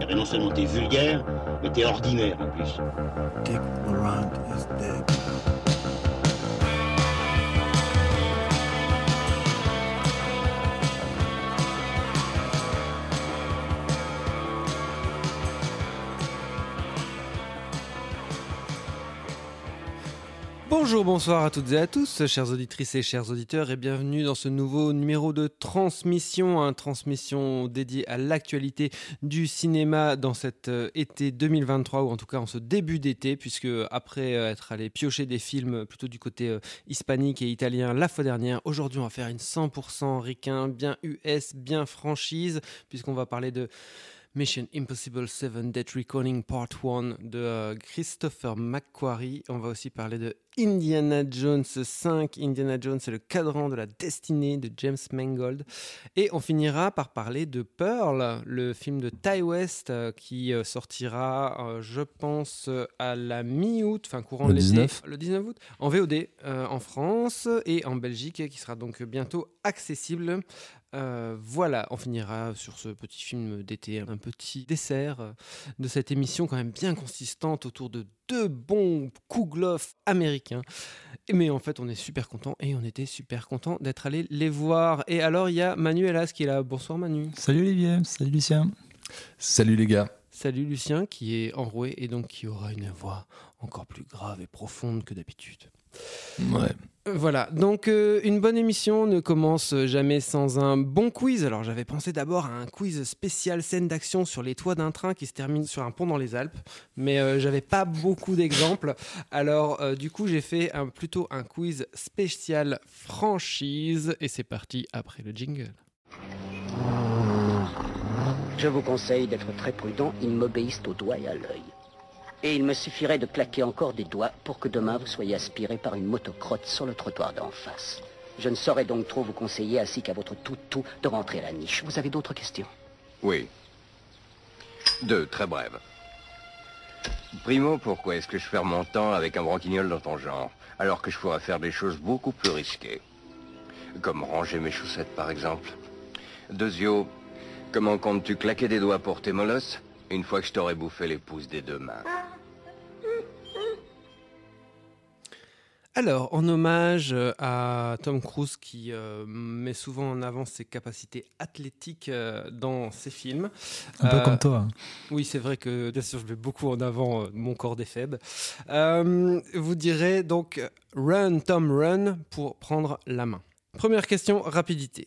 Eh ben non seulement t'es vulgaire, mais t'es ordinaire en plus. Dick Laurent is dead. Bonjour, bonsoir à toutes et à tous, chères auditrices et chers auditeurs, et bienvenue dans ce nouveau numéro de transmission, une transmission dédiée à l'actualité du cinéma dans cet euh, été 2023, ou en tout cas en ce début d'été, puisque après euh, être allé piocher des films plutôt du côté euh, hispanique et italien la fois dernière, aujourd'hui on va faire une 100% ricain, bien US, bien franchise, puisqu'on va parler de Mission Impossible 7 Dead Reckoning Part 1 de Christopher McQuarrie. On va aussi parler de Indiana Jones 5. Indiana Jones, c'est le cadran de la destinée de James Mangold. Et on finira par parler de Pearl, le film de Ty West euh, qui euh, sortira, euh, je pense, à la mi-août, enfin courant Le de l'été. 19. Le 19 août. En VOD euh, en France et en Belgique, qui sera donc bientôt accessible. Euh, voilà, on finira sur ce petit film d'été, un petit dessert euh, de cette émission quand même bien consistante autour de deux bons Kouglof américains. Mais en fait, on est super content et on était super content d'être allé les voir. Et alors, il y a Manu Elas qui est là. Bonsoir Manu. Salut Olivier, salut Lucien. Salut les gars. Salut Lucien qui est enroué et donc qui aura une voix encore plus grave et profonde que d'habitude. Ouais. Voilà, donc euh, une bonne émission ne commence jamais sans un bon quiz. Alors j'avais pensé d'abord à un quiz spécial scène d'action sur les toits d'un train qui se termine sur un pont dans les Alpes, mais euh, j'avais pas beaucoup d'exemples. Alors euh, du coup j'ai fait un, plutôt un quiz spécial franchise et c'est parti après le jingle. Je vous conseille d'être très prudent, ils m'obéissent au doigt et à l'œil. Et il me suffirait de claquer encore des doigts pour que demain vous soyez aspiré par une motocrotte sur le trottoir d'en face. Je ne saurais donc trop vous conseiller, ainsi qu'à votre tout-tout, de rentrer à la niche. Vous avez d'autres questions? Oui. Deux, très brèves. Primo, pourquoi est-ce que je perds mon temps avec un branquignol dans ton genre, alors que je pourrais faire des choses beaucoup plus risquées? Comme ranger mes chaussettes, par exemple. Deuxio, comment comptes-tu claquer des doigts pour tes molosses une fois que je t'aurai bouffé les pouces des deux mains? Alors, en hommage euh, à Tom Cruise qui euh, met souvent en avant ses capacités athlétiques euh, dans ses films. Un peu Euh, comme toi. Oui, c'est vrai que bien sûr, je mets beaucoup en avant euh, mon corps des faibles. Euh, vous direz donc Run, Tom, Run pour prendre la main. Première question, rapidité.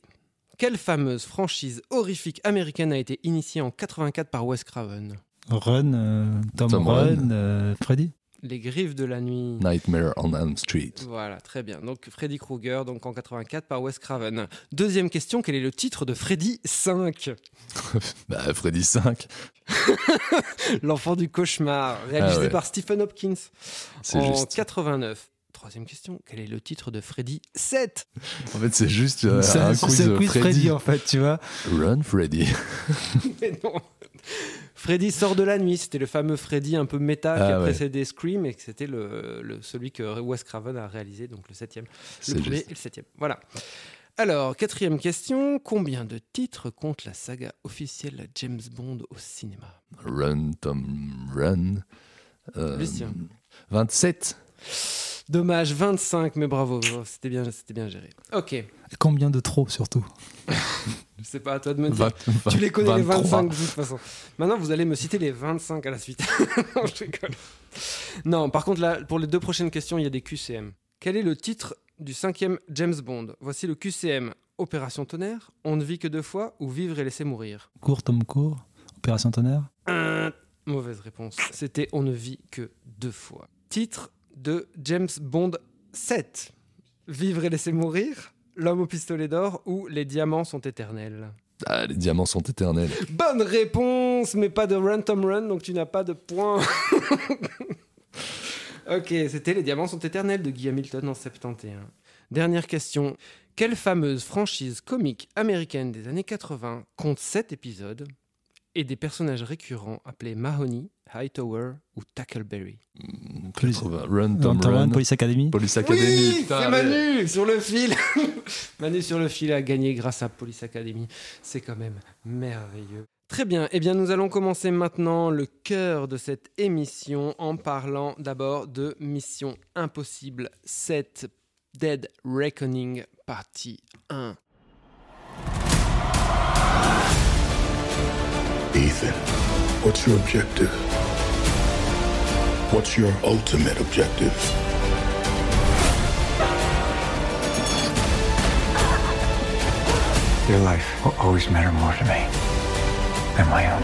Quelle fameuse franchise horrifique américaine a été initiée en 84 par Wes Craven? Run, euh, Tom, Tom Run, Run. euh, Freddy? Les griffes de la nuit. Nightmare on Elm Street. Voilà, très bien. Donc Freddy Krueger, donc en 84 par Wes Craven. Deuxième question, quel est le titre de Freddy 5 Bah, Freddy 5, L'enfant du cauchemar, réalisé Ah ouais. par Stephen Hopkins en juste. 89. Troisième question, quel est le titre de Freddy 7 En fait, c'est juste euh, C'est un c'est quiz, Freddy. Freddy en fait, tu vois. Run Freddy. Mais non Freddy sort de la nuit, c'était le fameux Freddy un peu méta qui Ah a ouais. précédé Scream et que c'était le, le- celui que Wes Craven a réalisé, donc le septième. Le premier juste. et le septième. Voilà. Alors, quatrième question. Combien de titres compte la saga officielle James Bond au cinéma? Run Tom Run. Euh, Lucien. 27. Dommage, 25, mais bravo, bravo, c'était bien, c'était bien géré. Ok, Et combien de trop surtout c'est pas à toi de me dire. 20, Tu les connais les 23. 25 de toute façon. Maintenant, vous allez me citer les 25 à la suite. non, je rigole. Non, par contre, là, pour les deux prochaines questions, il y a des QCM. Quel est le titre du cinquième James Bond? Voici le QCM. Opération Tonnerre, On ne vit que deux fois ou Vivre et laisser mourir? Court, Tom Court, Opération Tonnerre. Euh, Mauvaise réponse. C'était On ne vit que deux fois. Titre de James Bond 7. Vivre et laisser mourir L'homme au pistolet d'or ou Les diamants sont éternels Ah, les diamants sont éternels. Bonne réponse, mais pas de run Tom run, donc tu n'as pas de point. ok, c'était Les Diamants sont éternels de Guy Hamilton en 71. Dernière question. Quelle fameuse franchise comique américaine des années 80 compte 7 épisodes et des personnages récurrents appelés Mahoney, Hightower ou Tackleberry Hmm, Police, 80. Run, Tom, Tom Run. Run, Police Academy. Police Academy. Oui, putain, c'est. Manu sur le fil. Manu sur le fil a gagné grâce à Police Academy. C'est quand même merveilleux. Très bien, eh bien nous allons commencer maintenant le cœur de cette émission en parlant d'abord de Mission Impossible 7 Dead Reckoning partie 1. Ethan, what's your objective? What's your ultimate objective? Your life will always matter more to me than my own.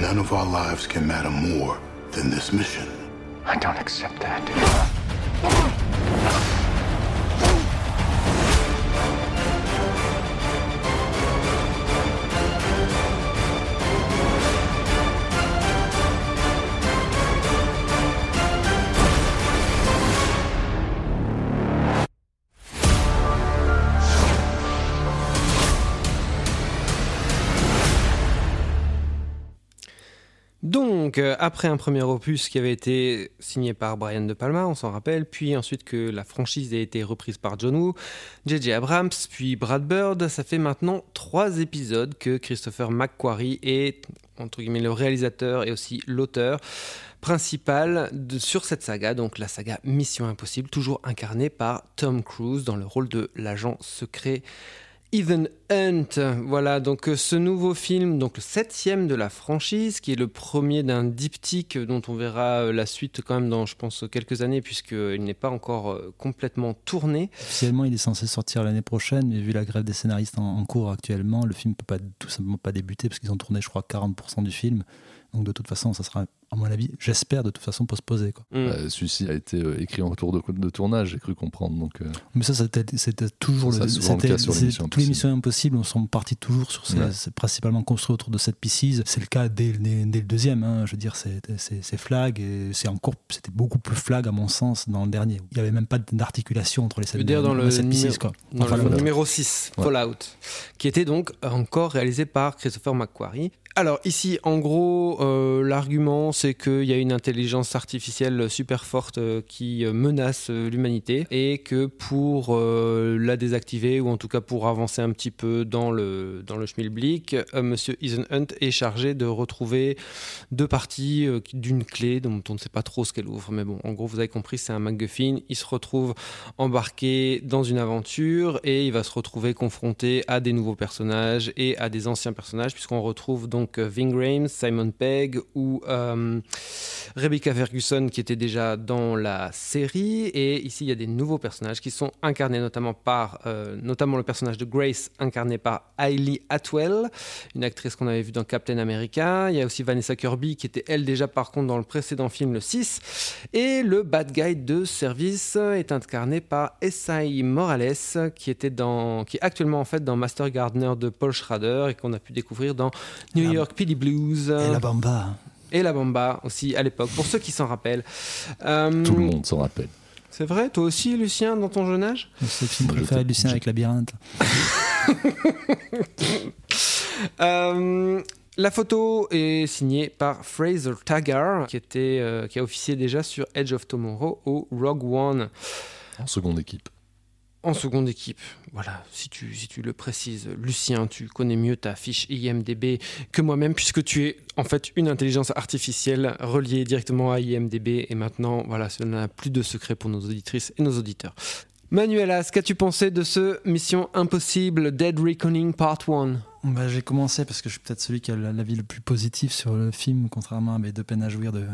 None of our lives can matter more than this mission. I don't accept that. Euh, après un premier opus qui avait été signé par Brian De Palma, on s'en rappelle, puis ensuite que la franchise a été reprise par John Woo, J.J. Abrams, puis Brad Bird, ça fait maintenant trois épisodes que Christopher McQuarrie est, le réalisateur et aussi l'auteur principal sur cette saga, donc la saga Mission Impossible, toujours incarnée par Tom Cruise dans le rôle de l'agent secret Ethan Hunt. Voilà, donc euh, ce nouveau film, donc le septième de la franchise, qui est le premier d'un diptyque dont on verra euh, la suite quand même dans, je pense, quelques années, puisqu'il n'est pas encore euh, complètement tourné. Officiellement, il est censé sortir l'année prochaine, mais vu la grève des scénaristes en, en cours actuellement, le film peut pas tout simplement pas débuter parce qu'ils ont tourné, je crois, 40% du film. Donc de toute façon, ça sera, à mon avis, j'espère de toute façon postposé. Quoi. Mm. Bah, Celui-ci a été euh, écrit en retour de, de tournage, j'ai cru comprendre. Donc, euh, Mais ça, c'était c'était toujours Ça, le. c'est souvent le c'était- cas sur Tous les missions impossibles, on sont partis toujours sur ces. Ouais. C'est principalement construit autour de cette pieces. C'est le cas dès, dès- dès le deuxième. hein. Je veux dire, c'est c'est- c'est flag et c'est encore. C'était beaucoup plus flag à mon sens dans le dernier. Il n'y avait même pas d'articulation entre les veux sept, dire dans le sept pieces, numéro- quoi. Dans Enfin, le voilà. numéro 6, Ouais. Fallout, qui était donc encore réalisé par Christopher McQuarrie. Alors ici, en gros, euh, l'argument, c'est qu'il y a une intelligence artificielle super forte euh, qui euh, menace l'humanité et que pour la désactiver, ou en tout cas pour avancer un petit peu dans le, dans le schmilblick, Monsieur Ethan Hunt est chargé de retrouver deux parties d'une clé dont on ne sait pas trop ce qu'elle ouvre. Mais bon, en gros, vous avez compris, c'est un MacGuffin. Il se retrouve embarqué dans une aventure et il va se retrouver confronté à des nouveaux personnages et à des anciens personnages puisqu'on retrouve donc euh, Ving Rhames, Simon Pegg ou euh, Rebecca Ferguson qui était déjà dans la série. Et ici il y a des nouveaux personnages qui sont incarnés notamment par euh, notamment le personnage de Grace incarné par Hailey Atwell une actrice qu'on avait vue dans Captain America. Il y a aussi Vanessa Kirby qui était elle déjà par contre dans le précédent film le 6 et le bad guy de service est incarné par Esai Morales, qui était dans, qui est actuellement en fait dans Master Gardener de Paul Schrader et qu'on a pu découvrir dans New La- York PD Blues Et la bamba. et La Bamba aussi à l'époque. Pour ceux qui s'en rappellent. Euh, tout le monde s'en rappelle. C'est vrai, toi aussi, Lucien, dans ton jeune âge? C'est le film préféré de Lucien avec Labyrinthe. Euh, la photo est signée par Fraser Taggart, qui, était, euh, qui a officié déjà sur Edge of Tomorrow au Rogue One. En seconde équipe. En seconde équipe, voilà, si tu, si tu le précises, Lucien, tu connais mieux ta fiche IMDB que moi-même, puisque tu es en fait une intelligence artificielle reliée directement à IMDB, et maintenant, voilà, ça n'a plus de secret pour nos auditrices et nos auditeurs. Manuela, qu'as-tu pensé de ce Mission Impossible Dead Reckoning Part 1 Bah, j'ai commencé parce que je suis peut-être celui qui a la- l'avis le plus positif sur le film, contrairement à mes deux peines à jouir de,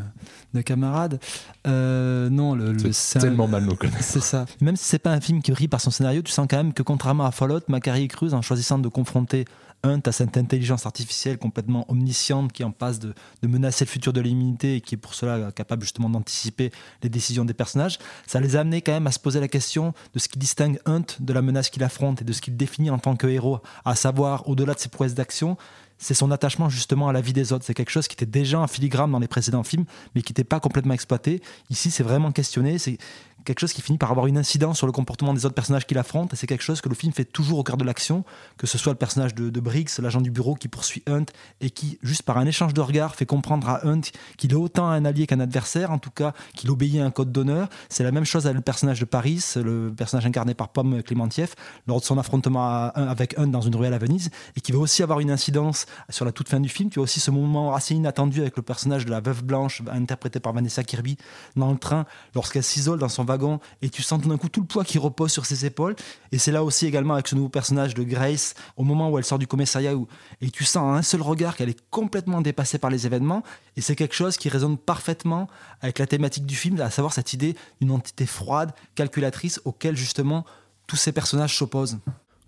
de camarades. Euh, non, le, le- C'est un- tellement mal nous connaître. C'est ça. Même si c'est pas un film qui brille par son scénario, tu sens quand même que contrairement à Fallout, Macari Cruz, en choisissant de confronter Hunt à cette intelligence artificielle complètement omnisciente qui en passe de, menacer le futur de l'humanité et qui est pour cela capable justement d'anticiper les décisions des personnages, ça les a amenés quand même à se poser la question de ce qui distingue Hunt de la menace qu'il affronte et de ce qu'il définit en tant que héros, à savoir au-delà de ses prouesses d'action, c'est son attachement justement à la vie des autres. C'est quelque chose qui était déjà en filigrane dans les précédents films, mais qui n'était pas complètement exploité. Ici, c'est vraiment questionné. C'est quelque chose qui finit par avoir une incidence sur le comportement des autres personnages qui l'affrontent. Et c'est quelque chose que le film fait toujours au cœur de l'action, que ce soit le personnage de, Briggs, l'agent du bureau qui poursuit Hunt et qui, juste par un échange de regards, fait comprendre à Hunt qu'il est autant un allié qu'un adversaire, en tout cas qu'il obéit à un code d'honneur. C'est la même chose avec le personnage de Paris, le personnage incarné par Pomme Clémentieff, lors de son affrontement avec Hunt dans une ruelle à Venise, et qui va aussi avoir une incidence sur la toute fin du film. Tu as aussi ce moment assez inattendu avec le personnage de la veuve blanche, interprété par Vanessa Kirby, dans le train, lorsqu'elle s'isole dans son wagon, et tu sens tout d'un coup tout le poids qui repose sur ses épaules. Et c'est là aussi également avec ce nouveau personnage de Grace, au moment où elle sort du commissariat, où, et tu sens à un seul regard qu'elle est complètement dépassée par les événements. Et c'est quelque chose qui résonne parfaitement avec la thématique du film, à savoir cette idée d'une entité froide, calculatrice, auquel justement tous ces personnages s'opposent.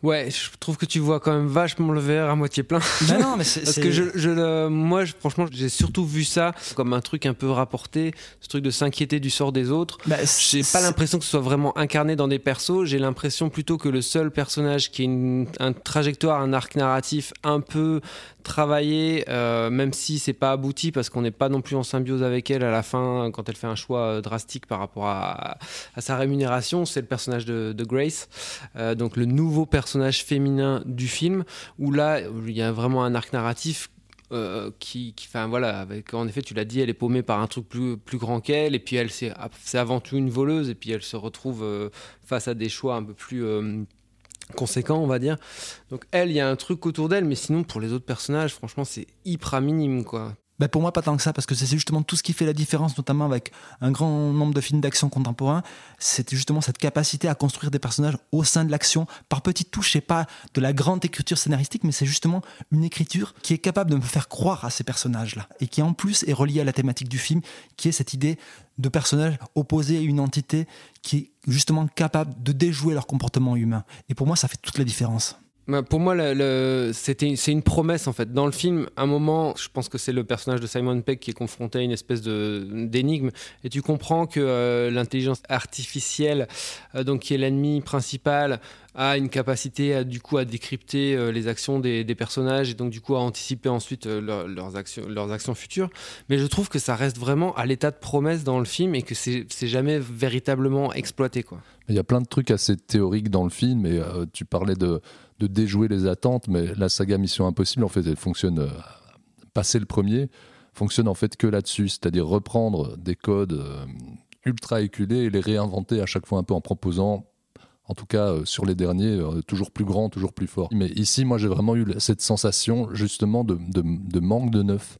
Ouais, je trouve que tu vois quand même vachement le verre à moitié plein. Ben non, mais c'est, Parce que je, je, moi, je, franchement, j'ai surtout vu ça comme un truc un peu rapporté, ce truc de s'inquiéter du sort des autres. Bah, j'ai pas l'impression que ce soit vraiment incarné dans des persos. J'ai l'impression plutôt que le seul personnage qui a une, un trajectoire, un arc narratif un peu travaillé, euh, même si c'est pas abouti, parce qu'on n'est pas non plus en symbiose avec elle à la fin quand elle fait un choix euh, drastique par rapport à, à sa rémunération. C'est le personnage de, de Grace, euh, donc le nouveau personnage féminin du film, où là il y a vraiment un arc narratif euh, qui, enfin voilà, avec, en effet, tu l'as dit, elle est paumée par un truc plus, plus grand qu'elle, et puis elle c'est avant tout une voleuse, et puis elle se retrouve euh, face à des choix un peu plus euh, conséquents, on va dire. Donc elle, il y a un truc autour d'elle, mais sinon pour les autres personnages, franchement, c'est hyper minime, quoi. Ben pour moi, pas tant que ça, parce que c'est justement tout ce qui fait la différence, notamment avec un grand nombre de films d'action contemporains. C'est justement cette capacité à construire des personnages au sein de l'action, par petites touches. C'est pas de la grande écriture scénaristique, mais c'est justement une écriture qui est capable de me faire croire à ces personnages-là. Et qui en plus est reliée à la thématique du film, qui est cette idée de personnages opposés à une entité qui est justement capable de déjouer leur comportement humain. Et pour moi, ça fait toute la différence. Bah, pour moi, c'était, c'est une promesse en fait. Dans le film, à un moment, je pense que c'est le personnage de Simon Pegg qui est confronté à une espèce de, d'énigme, et tu comprends que euh, l'intelligence artificielle, euh, donc qui est l'ennemi principal, a une capacité à, du coup à décrypter euh, les actions des, des, personnages et donc du coup à anticiper ensuite leur, leurs, actions, leurs actions futures. Mais je trouve que ça reste vraiment à l'état de promesse dans le film et que c'est, c'est jamais véritablement exploité quoi. Il y a plein de trucs assez théoriques dans le film et tu parlais de, de, déjouer les attentes, mais la saga Mission Impossible en fait elle fonctionne euh, passer le premier fonctionne en fait que là-dessus, c'est-à-dire reprendre des codes euh, ultra éculés et les réinventer à chaque fois un peu en proposant en tout cas euh, sur les derniers, toujours plus grand, toujours plus fort. Mais ici, moi, j'ai vraiment eu cette sensation justement de, de, manque de neuf,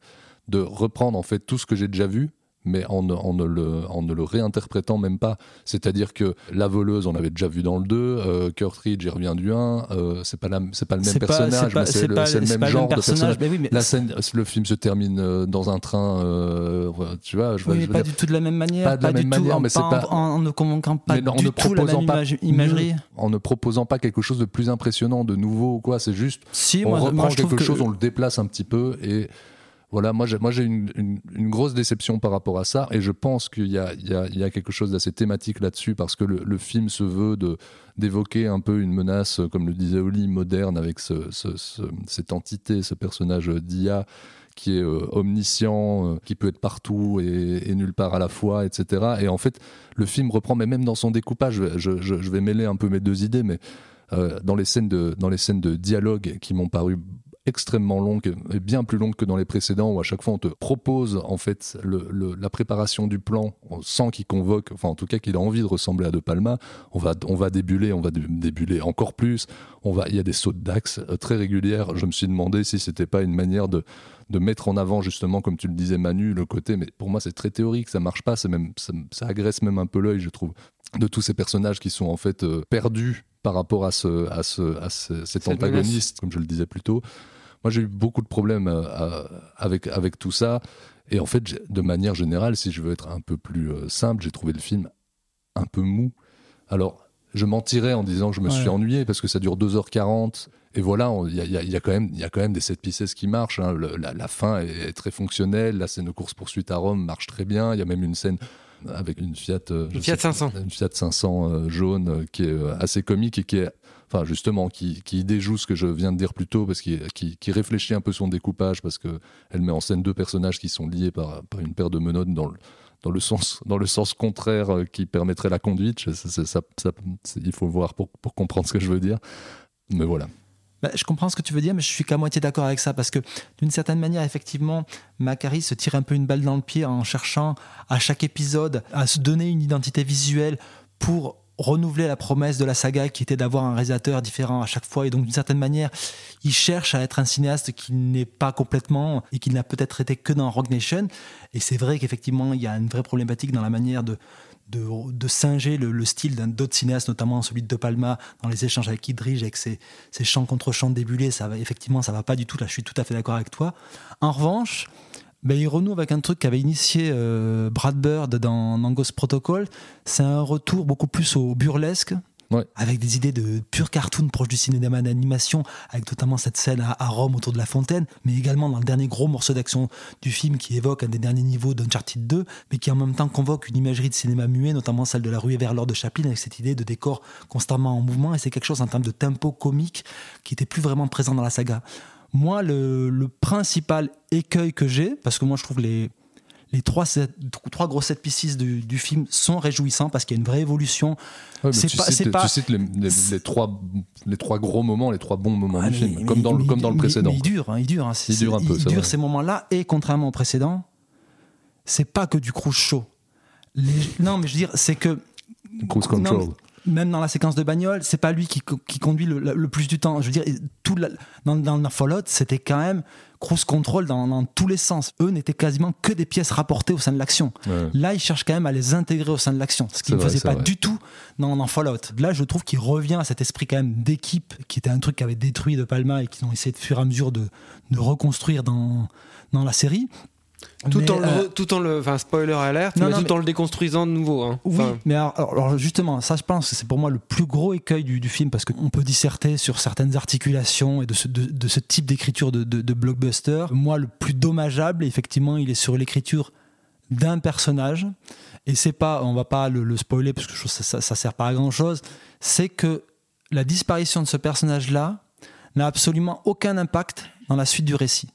de reprendre en fait tout ce que j'ai déjà vu, mais en ne, en, ne le, en ne, le, réinterprétant même pas. C'est-à-dire que la voleuse, on l'avait déjà vu dans le 2, euh, Kurtridge, il revient du 1, euh, c'est pas, la, pas le même personnage, pas, mais c'est le, pas, le, même genre de personnage. Oui, la scène, le film se termine euh, dans un train, euh, tu vois. Je, oui, je pas dire, du tout de la même manière, pas de la même manière, mais c'est pas en, en, ne convainquant pas mais du en ne tout la même pas image, imagerie. En ne proposant pas quelque chose de plus impressionnant, de nouveau ou quoi, c'est juste si, on moi, reprend moi, quelque chose, on le déplace un petit peu et voilà, moi j'ai, une, une, grosse déception par rapport à ça et je pense qu'il y a, y y a quelque chose d'assez thématique là-dessus parce que le, le, film se veut d'évoquer un peu une menace, comme le disait Oli, moderne avec ce, ce, ce, cette entité, ce personnage d'IA qui est euh, omniscient, euh, qui peut être partout et, nulle part à la fois, etc. Et en fait, le film reprend, mais même dans son découpage, je, je, je vais mêler un peu mes deux idées, mais euh, dans, les scènes de, dans les scènes de dialogue qui m'ont paru extrêmement longue et bien plus longue que dans les précédents où à chaque fois on te propose en fait le, le, la préparation du plan sans qu'il convoque enfin en tout cas qu'il a envie de ressembler à De Palma. On va on va débuler on va débuler encore plus. On va il y a des sautes d'axe très régulières. Je me suis demandé si c'était pas une manière de de mettre en avant justement comme tu le disais Manu le côté mais pour moi c'est très théorique ça marche pas c'est même ça, ça agresse même un peu l'œil je trouve de tous ces personnages qui sont en fait euh, perdus par rapport à ce à ce à ce, cet antagoniste comme je le disais plus tôt moi j'ai eu beaucoup de problèmes euh, avec, avec tout ça. Et en fait, de manière générale, si je veux être un peu plus euh, simple, j'ai trouvé le film un peu mou. Alors, je mentirais en disant que je me ouais. suis ennuyé parce que ça dure 2h40. Et voilà, il y, y, y, a quand même, il y a quand même des set pieces qui marchent. Hein. Le, la, la, fin est, est, très fonctionnelle. La scène de course poursuite à Rome marche très bien. Il y a même une scène avec une Fiat, euh, une Fiat 500, une Fiat 500 euh, jaune euh, qui est assez comique et qui est enfin justement qui, déjoue ce que je viens de dire plus tôt parce qu'il qui, réfléchit un peu son découpage parce que elle met en scène deux personnages qui sont liés par, une paire de menottes dans le, sens, contraire euh, qui permettrait la conduite. Ça- il faut voir pour, pour comprendre ce que je veux dire. Mais voilà. Bah, je comprends ce que tu veux dire, mais je suis qu'à moitié d'accord avec ça parce que d'une certaine manière, effectivement, Macari se tire un peu une balle dans le pied en cherchant à chaque épisode à se donner une identité visuelle pour renouveler la promesse de la saga qui était d'avoir un réalisateur différent à chaque fois et donc d'une certaine manière il cherche à être un cinéaste qui n'est pas complètement et qui n'a peut-être été que dans Rogue Nation et c'est vrai qu'effectivement il y a une vraie problématique dans la manière de de, singer le, le style d'un d'autres cinéastes, notamment celui de De Palma, dans les échanges avec Idrige, avec ses, ses chants contre chants débulés, ça va, effectivement, ça va pas du tout. Là, je suis tout à fait d'accord avec toi. En revanche, ben, il renoue avec un truc qu'avait initié euh, Brad Bird dans, Ghost Protocol. C'est un retour beaucoup plus au burlesque. Ouais. Avec des idées de pur cartoon proche du cinéma d'animation, avec notamment cette scène à, à Rome autour de la fontaine, mais également dans le dernier gros morceau d'action du film qui évoque un des derniers niveaux d'Uncharted 2, mais qui en même temps convoque une imagerie de cinéma muet, notamment celle de la ruée vers l'or de Chaplin, avec cette idée de décor constamment en mouvement, et c'est quelque chose en termes de tempo comique qui était plus vraiment présent dans la saga. Moi, le, le principal écueil que j'ai, parce que moi je trouve les, les trois, set- trois gros set pieces du, du film sont réjouissants parce qu'il y a une vraie évolution. Ouais, C'est tu, pas- cites, tu cites les, les- les trois, les trois gros moments, les trois bons moments Ah, du mais- film, mais- comme dans, le- comme dans le précédent. Il dure, hein, il dure. hein. Il dure un peu, Il dure vrai. ces moments-là, et contrairement au précédent, c'est pas que du cruise show. Les- non, mais je veux dire, c'est que. Cruise control. Même dans la séquence de bagnole, c'est pas lui qui, co- qui conduit le, le plus du temps. Je veux dire, tout la- dans, dans le Fallout, c'était quand même cruise control dans, dans tous les sens. Eux n'étaient quasiment que des pièces rapportées au sein de l'action. Ouais. Là, ils cherchent quand même à les intégrer au sein de l'action, ce qu'ils ne faisaient c'est pas vrai. du tout dans, dans Fallout. Là, je trouve qu'il revient à cet esprit quand même d'équipe, qui était un truc qui avait détruit De Palma et qu'ils ont essayé de fur et à mesure de, de reconstruire dans, dans la série. Tout, Mais, en le, euh, tout en le. Enfin, spoiler alert, Non, mais non, tout mais- en le déconstruisant de nouveau. hein. Oui, Enfin, mais alors, alors justement, ça je pense que c'est pour moi le plus gros écueil du, du film parce qu'on peut disserter sur certaines articulations et de ce, de, de ce type d'écriture de, de, de blockbuster. Moi, le plus dommageable, effectivement, il est sur l'écriture d'un personnage et c'est pas, on va pas le, le spoiler parce que je trouve que ça, ça, ça sert pas à grand chose. C'est que la disparition de ce personnage-là n'a absolument aucun impact dans la suite du récit.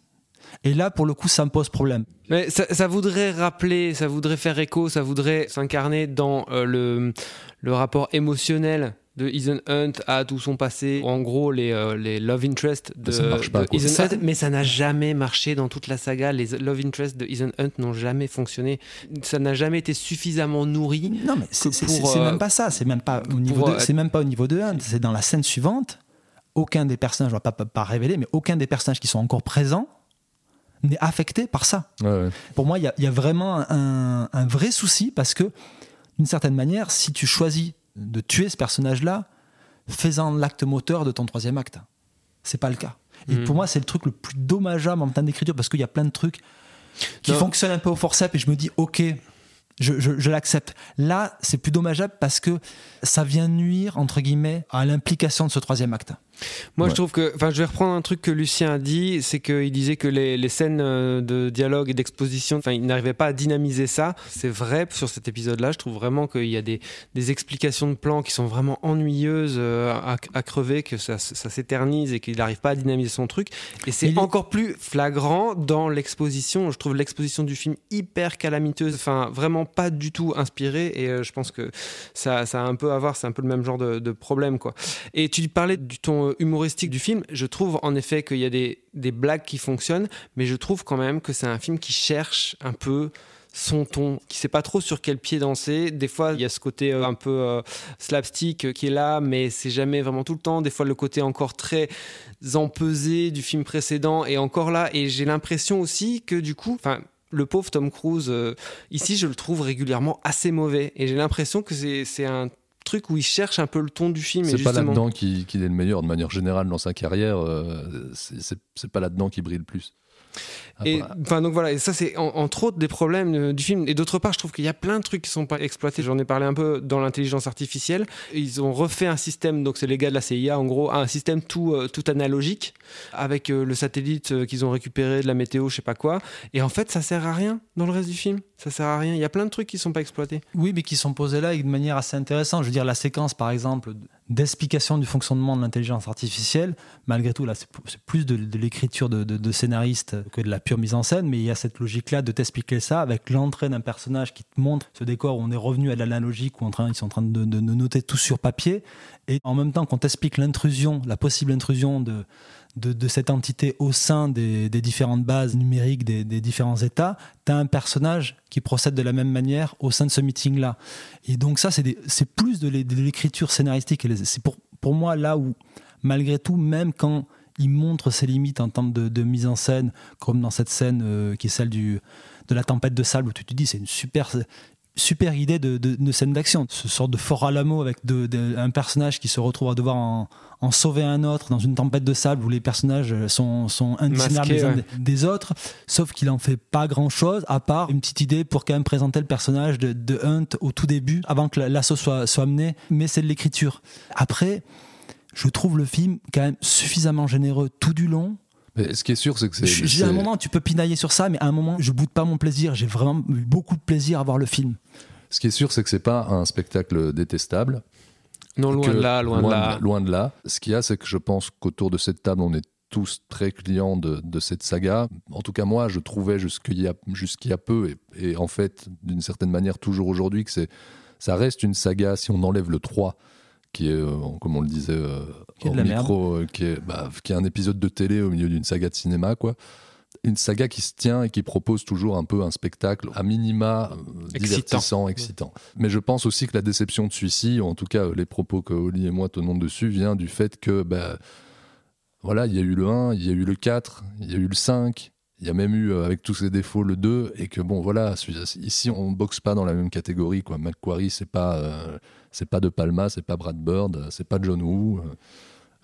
Et là, pour le coup, ça me pose problème. Mais ça, ça voudrait rappeler, ça voudrait faire écho, ça voudrait s'incarner dans euh, le, le rapport émotionnel de Ethan Hunt à tout son passé. En gros, les, euh, les love interest de, Ça marche pas, de quoi. Ethan Hunt, mais ça n'a jamais marché dans toute la saga. Les love interest de Ethan Hunt n'ont jamais fonctionné. Ça n'a jamais été suffisamment nourri. Non, mais c'est euh, même pas ça. C'est même pas au niveau pour, de, euh, c'est même pas au niveau de Hunt. C'est dans la scène suivante. Aucun des personnages, je vais pas, pas, pas révéler, mais aucun des personnages qui sont encore présents n'est affecté par ça. Ouais, ouais. Pour moi, il y a, il y a vraiment un, un vrai souci parce que, d'une certaine manière, si tu choisis de tuer ce personnage-là, fais-en l'acte moteur de ton troisième acte. C'est pas le cas. Et Mhm. pour moi, c'est le truc le plus dommageable en termes d'écriture parce qu'il y a plein de trucs qui Non. fonctionnent un peu au forceps et je me dis, ok, je, je- je l'accepte. Là, c'est plus dommageable parce que ça vient nuire, entre guillemets, à l'implication de ce troisième acte. Moi, Ouais. je trouve que. Enfin, je vais reprendre un truc que Lucien a dit c'est qu'il disait que les, les scènes euh, de dialogue et d'exposition, enfin, il n'arrivait pas à dynamiser ça. C'est vrai sur cet épisode-là. Je trouve vraiment qu'il y a des, des explications de plans qui sont vraiment ennuyeuses euh, à, à crever, que ça, ça s'éternise et qu'il n'arrive pas à dynamiser son truc. Et c'est encore plus flagrant dans l'exposition. Je trouve l'exposition du film hyper calamiteuse. Enfin, vraiment pas du tout inspirée. Et euh, je pense que ça, ça a un peu à voir. C'est un peu le même genre de, de problème, quoi. Et tu parlais du ton euh, humoristique du film. Je trouve en effet qu'il y a des, des blagues qui fonctionnent, mais je trouve quand même que c'est un film qui cherche un peu son ton, qui sait pas trop sur quel pied danser. Des fois, il y a ce côté euh, un peu euh, slapstick qui est là, mais c'est jamais vraiment tout le temps. Des fois, le côté encore très empesé du film précédent est encore là. Et j'ai l'impression aussi que du coup, enfin, le pauvre Tom Cruise, ici, je le trouve régulièrement assez mauvais. Et j'ai l'impression que c'est un truc où il cherche un peu le ton du film. C'est pas justement- là-dedans qu'il est le meilleur de manière générale dans sa carrière. euh, c'est pas là-dedans qu'il brille le plus. Et Après- enfin donc voilà, et ça c'est en- entre autres des problèmes euh, du film. Et d'autre part, je trouve qu'il y a plein de trucs qui sont pas exploités. J'en ai parlé un peu dans l'intelligence artificielle. Ils ont refait un système, donc c'est les gars de la CIA en gros, un système tout euh, tout analogique avec euh, le satellite euh, qu'ils ont récupéré de la météo, je sais pas quoi. Et en fait, ça sert à rien dans le reste du film. Ça sert à rien. Il y a plein de trucs qui sont pas exploités. Oui, mais qui sont posés là et de manière assez intéressante. Je veux dire, la séquence, par exemple, d'explication du fonctionnement de l'intelligence artificielle, malgré tout, là, c'est plus de, de l'écriture de, de, de scénaristes que de la pure mise en scène, mais il y a cette logique-là de t'expliquer ça avec l'entrée d'un personnage qui te montre ce décor où on est revenu à l'analogique, où en train, ils sont en train de, de- noter tout sur papier, et en même temps qu'on t'explique l'intrusion, la possible intrusion de, de, cette entité au sein des, des différentes bases numériques des, des différents États, tu as un personnage qui procède de la même manière au sein de ce meeting-là. Et donc ça, c'est plus de l'é- de l'écriture scénaristique. C'est pour, pour moi là où, malgré tout, même quand il montre ses limites en termes de, de mise en scène, comme dans cette scène euh, qui est celle du, de la tempête de sable, où tu te dis c'est une super super idée de, de- de scène d'action. Ce sort de fort Alamo avec de- de- un personnage qui se retrouve à devoir en, en sauver un autre dans une tempête de sable où les personnages sont, sont indiscernables Masqués, les uns ouais. des, autres, sauf qu'il en fait pas grand chose à part une petite idée pour quand même présenter le personnage de, de Hunt au tout début, avant que l'assaut soit, soit amené, mais c'est de l'écriture. Après, je trouve le film quand même suffisamment généreux tout du long. Mais ce qui est sûr, c'est que c'est. J'ai un moment, tu peux pinailler sur ça, mais à un moment, je boude pas mon plaisir. J'ai vraiment eu beaucoup de plaisir à voir le film. Ce qui est sûr, c'est que c'est pas un spectacle détestable. Non, loin que- de là, loin, de là. loin de là. Ce qu'il y a, c'est que je pense qu'autour de cette table, on est tous très clients de, de cette saga. En tout cas, moi, je trouvais jusqu'il y a, jusqu'il y a peu, et, et en fait, d'une certaine manière, toujours aujourd'hui, que c'est, ça reste une saga, si on enlève le 3, qui est, euh, comme on le disait, euh, Qui est de la micro, euh, qui, est, bah, qui est un épisode de télé au milieu d'une saga de cinéma, quoi. Une saga qui se tient et qui propose toujours un peu un spectacle à minima euh, Excitant. divertissant, excitant. Mais je pense aussi que la déception de celui-ci, ou en tout cas les propos que Oli et moi tenons dessus, vient du fait que bah, voilà, il y a eu le 1, il y a eu le 4, il y a eu le 5, il y a même eu, euh, avec tous ses défauts, le 2, et que bon, voilà, ici, on boxe pas dans la même catégorie, quoi. Macquarie, c'est pas, euh, c'est pas De Palma, c'est pas Brad Bird, euh, c'est pas John Woo.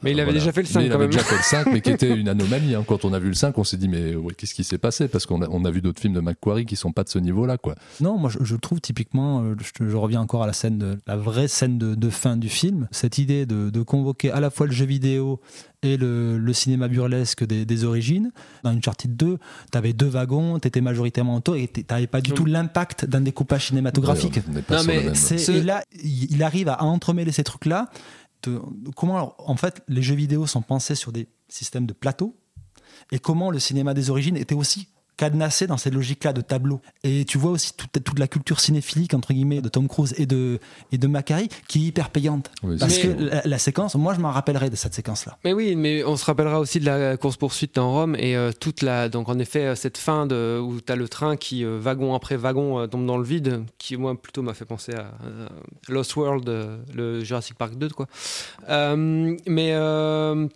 Mais il euh, avait déjà fait le 5 Mais il quand avait même. déjà fait le 5, mais qui était une anomalie. hein. Quand on a vu le 5, on s'est dit, mais ouais, qu'est-ce qui s'est passé? Parce qu'on a, on a vu d'autres films de Macquarie qui sont pas de ce niveau-là, quoi. Non, moi je, je trouve typiquement, euh, je, je reviens encore à la scène, de, la vraie scène de, de fin du film, cette idée de, de convoquer à la fois le jeu vidéo et le, le cinéma burlesque des, des origines. Dans Uncharted 2, tu avais deux wagons, tu étais majoritairement auto et tu n'avais pas du tout l'impact d'un découpage cinématographique. Ouais, on Non, mais même- C'est- Ce- Et là, il arrive à entremêler ces trucs-là. Comment, en fait, les jeux vidéo sont pensés sur des systèmes de plateau? Et comment le cinéma des origines était aussi cadenassé dans cette logique-là de tableau. Et tu vois aussi toute, toute la culture cinéphilique, entre guillemets, de Tom Cruise et de, et de Macquarie, qui est hyper payante. Oui, Parce que la, la séquence, moi je m'en rappellerai de cette séquence-là. Mais oui, mais on se rappellera aussi de la course poursuite dans Rome et euh, toute la donc en effet euh, cette fin de où tu as le train qui euh, wagon après wagon euh, tombe dans le vide qui moi plutôt m'a fait penser à euh, Lost World euh, le Jurassic Park 2 quoi. Euh, mais euh,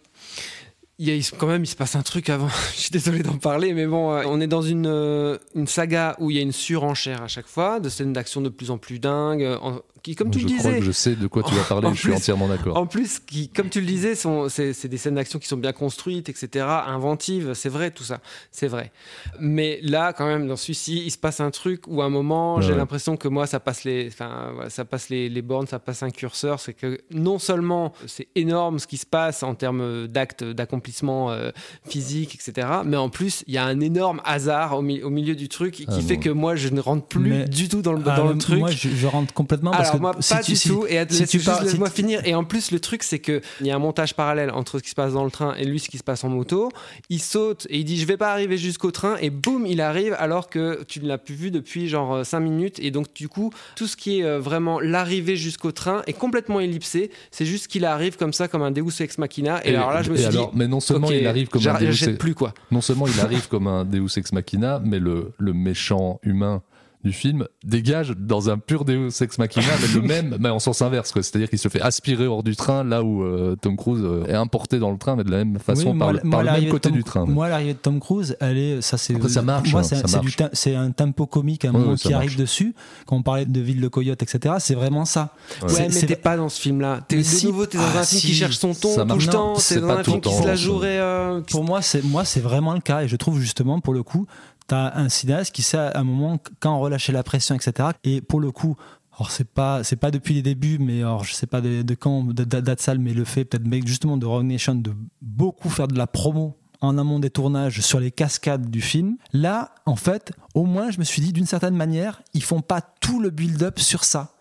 il y a, quand même, il se passe un truc avant. Je suis désolé d'en parler, mais bon, euh, on est dans une, euh, une saga où il y a une surenchère à chaque fois, de scènes d'action de plus en plus dingues, euh, qui, comme tu je le crois disais, que je sais de quoi tu vas parler, je suis plus- entièrement d'accord. en plus, qui, comme tu le disais, sont, c'est, c'est des scènes d'action qui sont bien construites, etc., inventives, c'est vrai, tout ça, c'est vrai. Mais là, quand même, dans celui-ci, il se passe un truc où à un moment, Ouais, j'ai ouais. l'impression que moi, ça passe les, enfin, voilà, ça passe les, les bornes, ça passe un curseur. C'est que non seulement c'est énorme ce qui se passe en termes d'actes, d'accomplissement euh, physique, etc., mais en plus, il y a un énorme hasard au, mi- au milieu du truc qui Ah, fait bon. que moi, je ne rentre plus Mais- du tout dans le, Ah, dans le mais truc. Moi je, je rentre complètement parce Alors que moi si pas tu- du si- tout et si laisse- tu juste parles- si laisse-moi tu- finir. Et en plus le truc c'est que il y a un montage parallèle entre ce qui se passe dans le train et lui ce qui se passe en moto. Il saute et il dit je vais pas arriver jusqu'au train. Et boum il arrive alors que tu ne l'as plus vu depuis genre 5 minutes. Et donc du coup tout ce qui est euh, vraiment l'arrivée jusqu'au train est complètement ellipsé. C'est juste qu'il arrive comme ça comme un Deus ex machina. Et, alors là je me suis alors, dit mais non seulement il arrive comme un Deus j'achète plus quoi. Non seulement il arrive comme un Deus ex machina, mais le, le méchant humain du film dégage dans un pur Deus ex machina, mais le même, mais en sens inverse, quoi. C'est-à-dire qu'il se fait aspirer hors du train là où euh, Tom Cruise euh, est importé dans le train, mais de la même façon Oui, par, moi, le- moi, par le l'arrivée même de côté Tom- du train. Moi, l'arrivée de Tom Cruise, elle est, ça c'est. Ça marche, Moi, hein, c'est, ça c'est du marche. tem- c'est un tempo comique à un Ouais, moment qui arrive dessus. Quand on parlait de Ville de Coyote, etc., c'est vraiment ça. Ouais. ouais mais t'es pas dans ce film là t'es Mais de si. nouveau t'es dans Ah, un film si. qui cherche son ton tout le temps t'es c'est dans pas un film qui temps, se la jouerait euh, Pour moi, c'est moi, c'est vraiment le cas, et je trouve justement pour le coup, t'as un cinéaste qui sait à un moment quand relâcher la pression, etc. Et pour le coup. Alors c'est pas c'est pas depuis les débuts mais alors je sais pas de, de quand date ça mais le fait peut-être justement de Rogue Nation de beaucoup faire de la promo en amont des tournages sur les cascades du film là en fait au moins je me suis dit d'une certaine manière ils font pas tout le build-up sur ça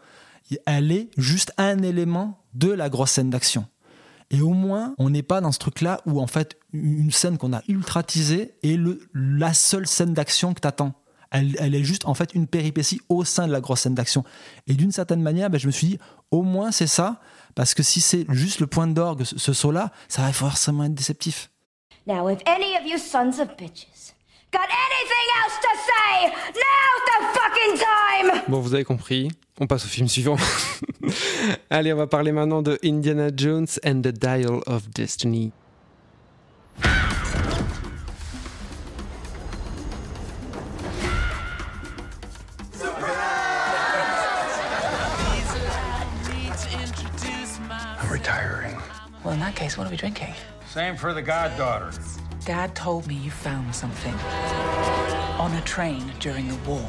elle est juste un élément de la grosse scène d'action Et au moins, on n'est pas dans ce truc-là où en fait une scène qu'on a ultra teasée est le, la seule scène d'action que t'attends. Elle, elle est juste en fait une péripétie au sein de la grosse scène d'action. Et d'une certaine manière, ben, je me suis dit, au moins c'est ça, parce que si c'est juste le point d'orgue, ce, ce saut-là, ça va forcément être déceptif. Now, if any of you sons of bitches got anything else to say, now's the fucking time! Bon, vous avez compris. On passe au film suivant. Allez, on va parler maintenant de Indiana Jones and the Dial of Destiny. I'm retiring. Well, in that case, what are we drinking? Same for the goddaughter. Dad told me you found something on a train during the war.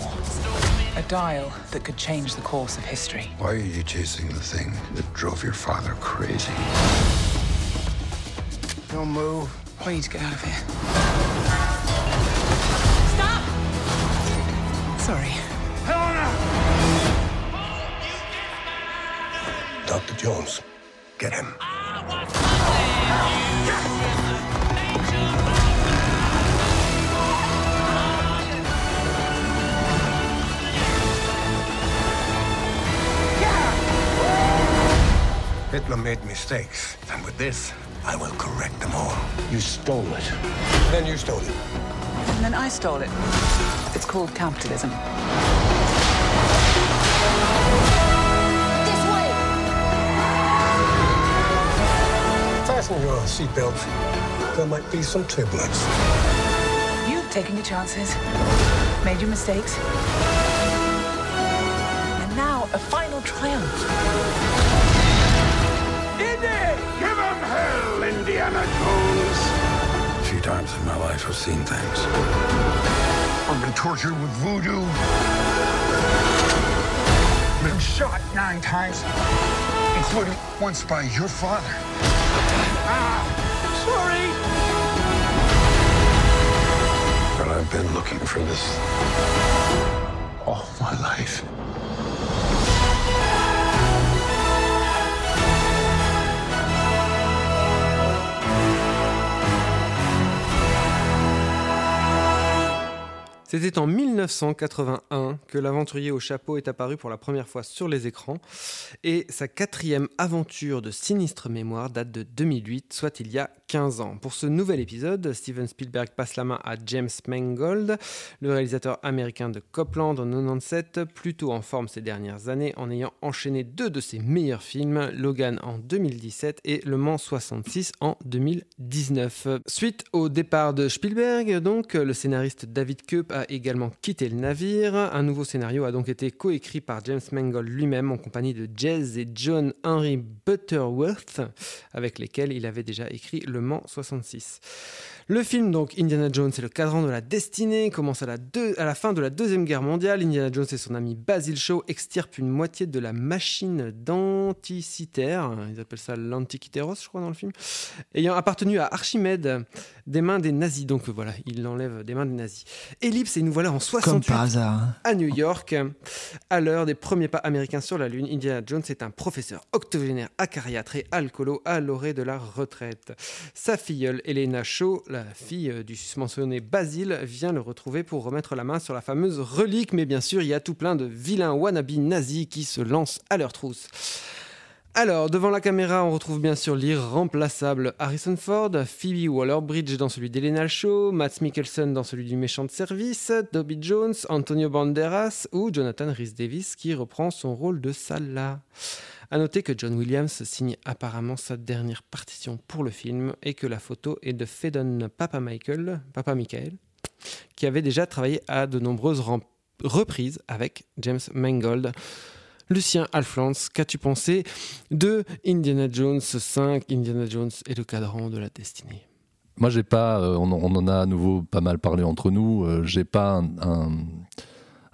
A dial that could change the course of history. Why are you chasing the thing that drove your father crazy? Don't move. We need to get out of here. Stop! Sorry. Helena! Dr. Jones, get him. Hitler made mistakes, and with this, I will correct them all. you stole it. Then you stole it. And then I stole it. It's called capitalism. This way! Fasten your seatbelt. There might be some turbulence. You've taken your chances, made your mistakes. A few times in my life, I've seen things. I've been tortured with voodoo. Been shot nine times, including once by your father. Ah, sorry! But I've been looking for this all my life. C'était en 1981 que l'aventurier au chapeau est apparu pour la première fois sur les écrans et sa quatrième aventure de sinistre mémoire date de 2008, soit il y a 15 ans. Pour ce nouvel épisode, Steven Spielberg passe la main à James Mangold, le réalisateur américain de Copland en 97, plutôt en forme ces dernières années en ayant enchaîné deux de ses meilleurs films, Logan en 2017 et Le Mans 66 en 2019. Suite au départ de Spielberg, donc, le scénariste David Koepp a également quitté le navire. Un nouveau scénario a donc été coécrit par James Mangold lui-même en compagnie de Jez et John Henry Butterworth, avec lesquels il avait déjà écrit Le Mans 66. Le film, donc, Indiana Jones et le cadran de la destinée, commence à la, deux- à la fin de la Deuxième Guerre mondiale. Indiana Jones et son ami Basil Shaw extirpent une moitié de la machine d'anticitaire, ils appellent ça l'antikytéros, je crois, dans le film, ayant appartenu à Archimède des mains des nazis. Donc voilà, il l'enlève des mains des nazis. Ellipse, et nous voilà en Comme 68 par hasard. hein. à New York. À l'heure des premiers pas américains sur la Lune, Indiana Jones est un professeur octogénaire acariâtre et alcoolo à l'orée de la retraite. Sa filleule, Elena Shaw, la fille euh, du susmentionné Basil, vient le retrouver pour remettre la main sur la fameuse relique. Mais bien sûr, il y a tout plein de vilains wannabes nazis qui se lancent à leur trousse. Alors, devant la caméra, on retrouve bien sûr l'irremplaçable Harrison Ford, Phoebe Waller-Bridge dans celui d'Elena Shaw, Matt Mikkelsen dans celui du méchant de service, Dobby Jones, Antonio Banderas ou Jonathan Rhys-Davis qui reprend son rôle de Salah. À noter que John Williams signe apparemment sa dernière partition pour le film et que la photo est de Fedon Papa Michael, Papa Michael, qui avait déjà travaillé à de nombreuses reprises avec James Mangold. Lucien Alflans, qu'as-tu pensé de Indiana Jones 5, Indiana Jones et le cadran de la destinée Moi, j'ai pas. euh, on, en- a à nouveau pas mal parlé entre nous. euh, j'ai pas un-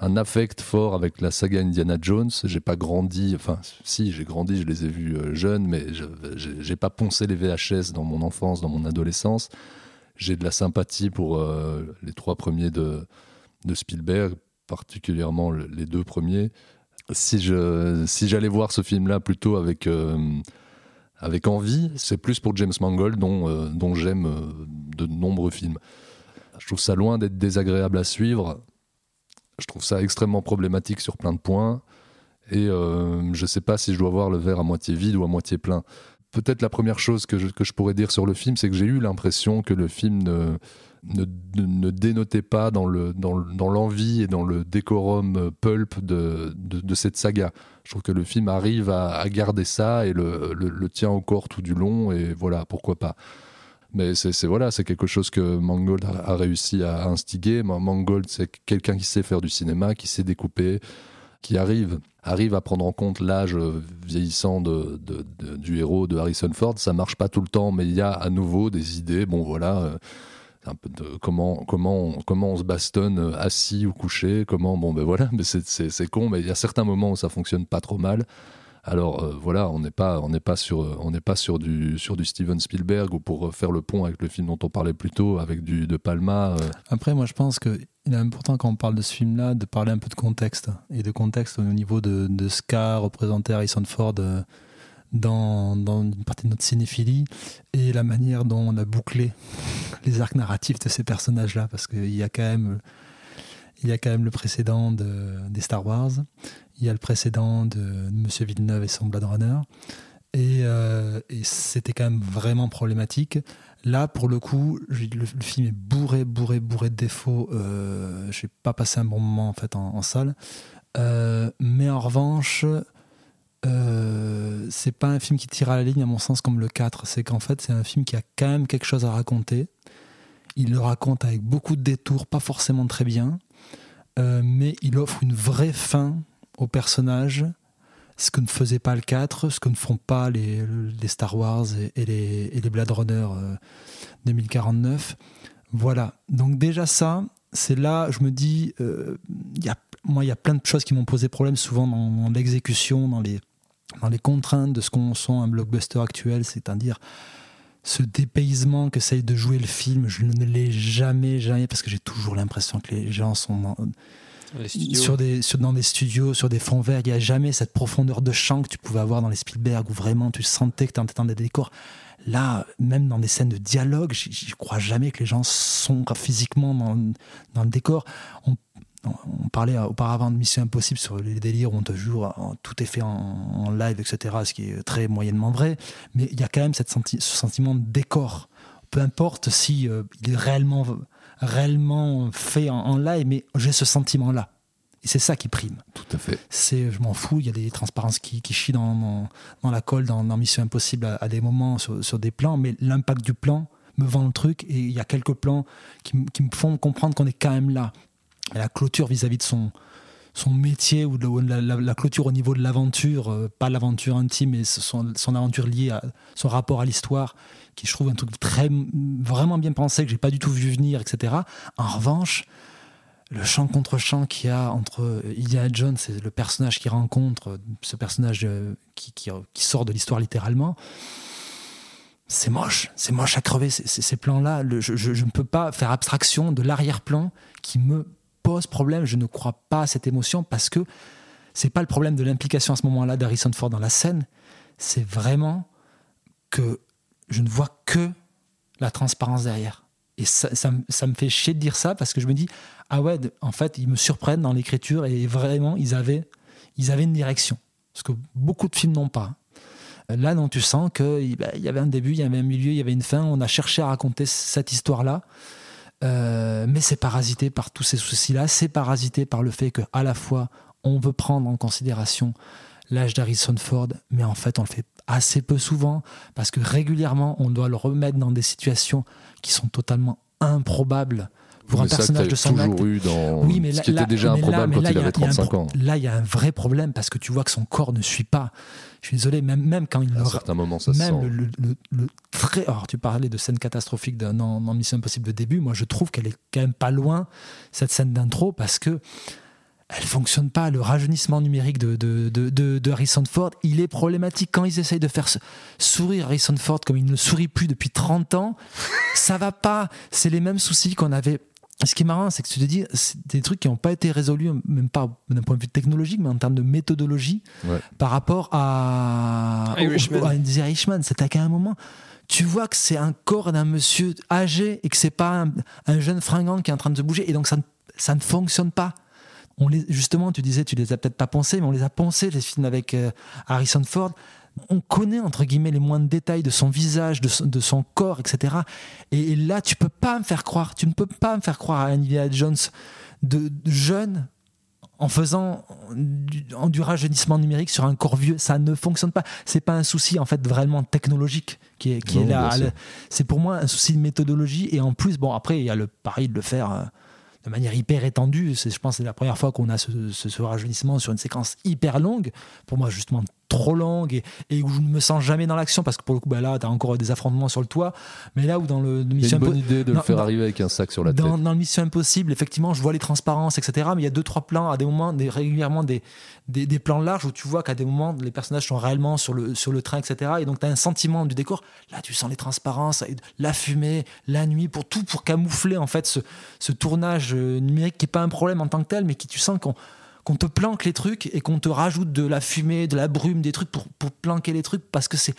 un affect fort avec la saga Indiana Jones. J'ai pas grandi. Enfin, si, j'ai grandi. Je les ai vus euh, jeunes, mais j'ai pas poncé les VHS dans mon enfance, dans mon adolescence. J'ai de la sympathie pour euh, les trois premiers de, Spielberg, particulièrement le- les deux premiers. Si si j'allais voir ce film-là plutôt avec euh, avec envie, c'est plus pour James Mangold, dont, dont j'aime de nombreux films. Je trouve ça loin d'être désagréable à suivre. Je trouve ça extrêmement problématique sur plein de points. Et euh, je ne sais pas si je dois voir le verre à moitié vide ou à moitié plein. Peut-être la première chose que je, que je pourrais dire sur le film, c'est que j'ai eu l'impression que le film ne, ne, ne dénotait pas dans l'envie le, dans, dans et dans le décorum pulp de, de, cette saga. Je trouve que le film arrive à, à garder ça et le, le, le, tient au corps tout du long, et voilà, pourquoi pas. Mais c'est voilà, c'est quelque chose que Mangold a, réussi à instiguer. Mangold, c'est quelqu'un qui sait faire du cinéma, qui sait découper, qui arrive, arrive à prendre en compte l'âge vieillissant de, du héros de Harrison Ford. Ça marche pas tout le temps, mais il y a à nouveau des idées. Bon, voilà. Euh, comment comment on, comment on se bastonne assis ou couché comment bon ben voilà mais c'est con mais il y a certains moments où ça fonctionne pas trop mal alors euh, voilà on n'est pas on n'est pas sur on n'est pas sur du sur du Steven Spielberg ou pour faire le pont avec le film dont on parlait plus tôt avec du de Palma euh. après moi je pense que il est important quand on parle de ce film là de parler un peu de contexte et de contexte au niveau de, de ce qu'a représenté Harrison Ford euh, dans, dans, une partie de notre cinéphilie et la manière dont on a bouclé les arcs narratifs de ces personnages-là, parce qu'il y a quand même il y a quand même le précédent de, des Star Wars, il y a le précédent de, Monsieur Villeneuve et son Blade Runner, et, euh, et c'était quand même vraiment problématique. Là, pour le coup, le, film est bourré, bourré, bourré de défauts. Euh, je n'ai pas passé un bon moment en fait en, salle, euh, mais en revanche, euh, c'est pas un film qui tire à la ligne à mon sens comme le 4 c'est qu'en fait c'est un film qui a quand même quelque chose à raconter. Il le raconte avec beaucoup de détours pas forcément très bien. Mais il offre une vraie fin au personnage ce que ne faisait pas le 4 ce que ne font pas les, Star Wars et, et, les, et les, Blade Runner euh, 2049 voilà. Donc déjà ça c'est là je me dis euh, y moi, il y a plein de choses qui m'ont posé problème souvent dans, l'exécution, dans les, dans les contraintes de ce qu'on sent un blockbuster actuel, c'est-à-dire ce dépaysement qu'essaye de jouer le film, je ne l'ai jamais, jamais, parce que j'ai toujours l'impression que les gens sont sur des, dans des studios, sur des fonds verts, il n'y a jamais cette profondeur de champ que tu pouvais avoir dans les Spielberg où vraiment tu sentais que tu étais dans des décors. Là, même dans des scènes de dialogue, je crois jamais que les gens sont physiquement dans, dans le décor. On parlait auparavant de Mission Impossible sur les délires où on te joue, tout est fait en, live, etc., ce qui est très moyennement vrai, mais il y a quand même cette ce sentiment de décor. Peu importe si euh, est réellement, réellement fait en, en live, mais j'ai ce sentiment-là. Et c'est ça qui prime. Tout à fait. C'est, je m'en fous, il y a des transparences qui, qui chient dans, dans, dans, la colle, dans, dans Mission Impossible à, à des moments sur, sur des plans, mais l'impact du plan me vend le truc et il y a quelques plans qui, qui me font comprendre qu'on est quand même là la clôture vis-à-vis -vis de son, son métier ou, la, clôture au niveau de l'aventure, euh, pas l'aventure intime, mais son, aventure liée à son rapport à l'histoire, qui je trouve un truc très, vraiment bien pensé, que j'ai pas du tout vu venir, etc. En revanche, le chant contre chant qu'il y a entre Indiana Jones et le personnage qu'il rencontre, ce personnage euh, qui, qui, sort de l'histoire littéralement, c'est moche, c'est moche à crever ces, ces plans-là. Je ne peux pas faire abstraction de l'arrière-plan qui me pose problème. Je ne crois pas à cette émotion parce que c'est pas le problème de l'implication à ce moment-là d'Harrison Ford dans la scène. C'est vraiment que je ne vois que la transparence derrière. Et ça, ça, me fait chier de dire ça parce que je me dis, ah ouais, en fait, ils me surprennent dans l'écriture et vraiment, ils avaient, ils avaient une direction. Ce que beaucoup de films n'ont pas. Là, non, tu sens qu'il y avait un début, il y avait un milieu, il y avait une fin. On a cherché à raconter cette histoire-là. Euh, mais c'est parasité par tous ces soucis-là, c'est parasité par le fait qu'à la fois on veut prendre en considération l'âge d'Harrison Ford, mais en fait on le fait assez peu souvent parce que régulièrement on doit le remettre dans des situations qui sont totalement improbables pour mais un personnage de son toujours eu dans oui, mais là, ce qui était déjà improbable là, quand il avait 35 ans. Là, il y a un vrai problème parce que tu vois que son corps ne suit pas. Je suis désolé, même, même quand il. À un certain moment, ça même se sent. Le, le, le, très. Alors, tu parlais de scène catastrophique dans, dans Mission Impossible de début. Moi, je trouve qu'elle est quand même pas loin, cette scène d'intro, parce que elle fonctionne pas. Le rajeunissement numérique de, de, de, de, de Harrison Ford, il est problématique. Quand ils essayent de faire sourire Harrison Ford comme il ne sourit plus depuis 30 ans, ça va pas. C'est les mêmes soucis qu'on avait ce qui est marrant, c'est que tu te dis, c'est des trucs qui n'ont pas été résolus, même pas d'un point de vue technologique, mais en termes de méthodologie, Ouais. par rapport à, Irishman. au- à The Irishman. C'est qu'à un moment, tu vois que c'est un corps d'un monsieur âgé et que c'est pas un, un jeune fringant qui est en train de se bouger, et donc ça ne, ça ne fonctionne pas. On les, justement, tu disais, tu les as peut-être pas pensés, mais on les a pensés, les films avec euh, Harrison Ford. On connaît, entre guillemets, les moindres détails de son visage, de son, de son corps, etc. Et, et là, tu peux pas me faire croire, tu ne peux pas me faire croire à Indiana Jones de, de jeune en faisant du, en du rajeunissement numérique sur un corps vieux. Ça ne fonctionne pas. C'est pas un souci, en fait, vraiment technologique qui est, qui Non, est là. C'est pour moi un souci de méthodologie. Et en plus, bon, après, il y a le pari de le faire. euh, de manière hyper étendue. C'est, je pense que c'est la première fois qu'on a ce, ce- ce rajeunissement sur une séquence hyper longue. Pour moi, justement, trop longue et, et où je ne me sens jamais dans l'action parce que pour le coup, bah là, tu as encore des affrontements sur le toit. Mais là où dans le, Mission une bonne Impo- idée de le faire dans- arriver avec un sac sur la dans, tête. dans le Mission Impossible, effectivement, je vois les transparences, etc. Mais il y a deux, trois plans à des moments, des, régulièrement des, des, des plans larges où tu vois qu'à des moments, les personnages sont réellement sur le, sur le train, etc. Et donc, tu as un sentiment du décor. Là, tu sens les transparences, la fumée, la nuit, pour tout, pour camoufler, en fait, ce, ce tournage euh, numérique qui n'est pas un problème en tant que tel, mais qui tu sens qu'on qu'on te planque les trucs et qu'on te rajoute de la fumée, de la brume, des trucs pour, planquer les trucs parce que c'est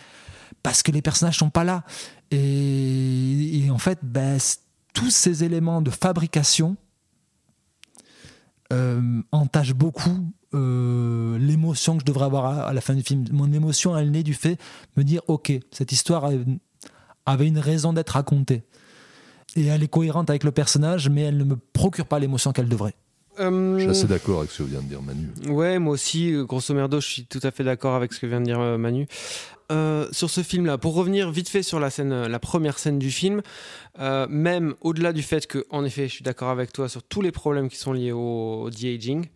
parce que les personnages sont pas là. Et, en fait, ben, tous ces éléments de fabrication euh, entachent beaucoup euh, l'émotion que je devrais avoir à, à la fin du film. Mon émotion, elle naît du fait de me dire, ok, cette histoire avait une raison d'être racontée. Et elle est cohérente avec le personnage, mais elle ne me procure pas l'émotion qu'elle devrait. Euh, Je suis assez d'accord avec ce que vient de dire Manu. Ouais, moi aussi, euh, grosso merdo, je suis tout à fait d'accord avec ce que vient de dire euh, Manu. Euh, sur ce film-là, pour revenir vite fait sur la scène, euh, la première scène du film, euh, même au-delà du fait que, en effet, je suis d'accord avec toi sur tous les problèmes qui sont liés au, au de-aging.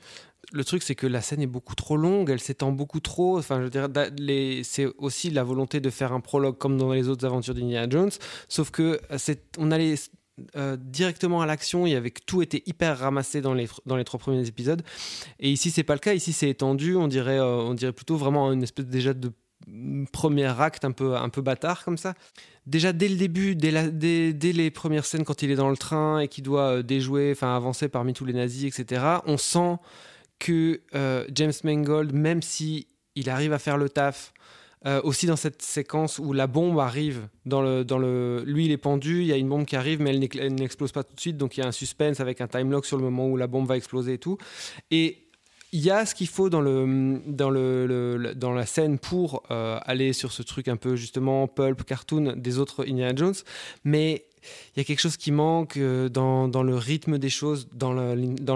Le truc, c'est que la scène est beaucoup trop longue, elle s'étend beaucoup trop. Enfin, je veux dire, les- c'est aussi la volonté de faire un prologue comme dans les autres aventures d'Indiana Jones, sauf que euh, c'est, on allait euh, directement à l'action. Avait que tout était hyper ramassé dans les dans les trois premiers épisodes. Et ici, c'est pas le cas. Ici, c'est étendu. On dirait euh, on dirait plutôt vraiment une espèce déjà de mm, premier acte un peu un peu bâtard comme ça. Déjà dès le début, dès, la- dès, dès les premières scènes quand il est dans le train et qu'il doit euh, déjouer, enfin avancer parmi tous les nazis, etc. On sent que James Mangold, même si il arrive à faire le taf, euh, aussi dans cette séquence où la bombe arrive dans le, dans le lui il est pendu il y a une bombe qui arrive mais elle n'explose pas tout de suite donc il y a un suspense avec un time lock sur le moment où la bombe va exploser et tout. Et il y a ce qu'il faut dans, le, dans, le, dans la scène pour euh, aller sur ce truc un peu justement pulp cartoon des autres Indiana Jones mais y a quelque chose qui manque euh, dans, dans le rythme des choses, dans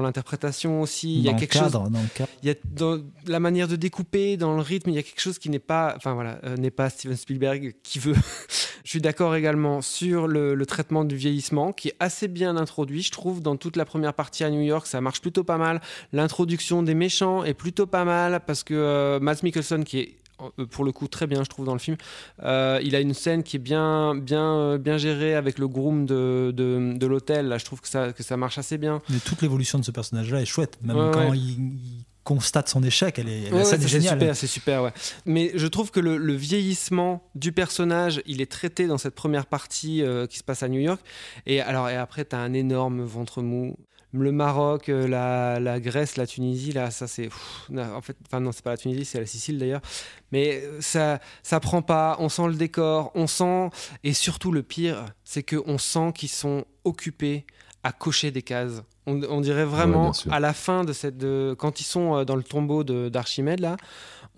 l'interprétation aussi. Il y a Dans le quelque cadre, chose, dans le cadre. il y a dans la manière de découper, dans le rythme, il y a quelque chose qui n'est pas, enfin voilà, euh, n'est pas Steven Spielberg qui veut. je suis d'accord également sur le, le traitement du vieillissement, qui est assez bien introduit, je trouve, dans toute la première partie à New York, ça marche plutôt pas mal. L'introduction des méchants est plutôt pas mal parce que euh, Matt Mikkelsen, qui est pour le coup très bien je trouve dans le film euh, il a une scène qui est bien bien euh, bien gérée avec le groom de, de, de l'hôtel là je trouve que ça que ça marche assez bien Mais toute l'évolution de ce personnage-là est chouette. Même Ouais, quand ouais. il, il constate son échec, elle est, Ouais, est géniale. super, c'est super, ouais. Mais je trouve que le, le vieillissement du personnage, il est traité dans cette première partie euh, qui se passe à New York. Et alors, et après, t'as un énorme ventre mou. Le Maroc, euh, la, la Grèce, la Tunisie, là, ça c'est. En fait, enfin non, c'est pas la Tunisie, c'est la Sicile d'ailleurs. Mais euh, ça, ça prend pas. On sent le décor, on sent. Et surtout, le pire, c'est que on sent qu'ils sont occupés à cocher des cases. On, on dirait vraiment à la fin de cette, de, quand ils sont euh, dans le tombeau de- d'Archimède là,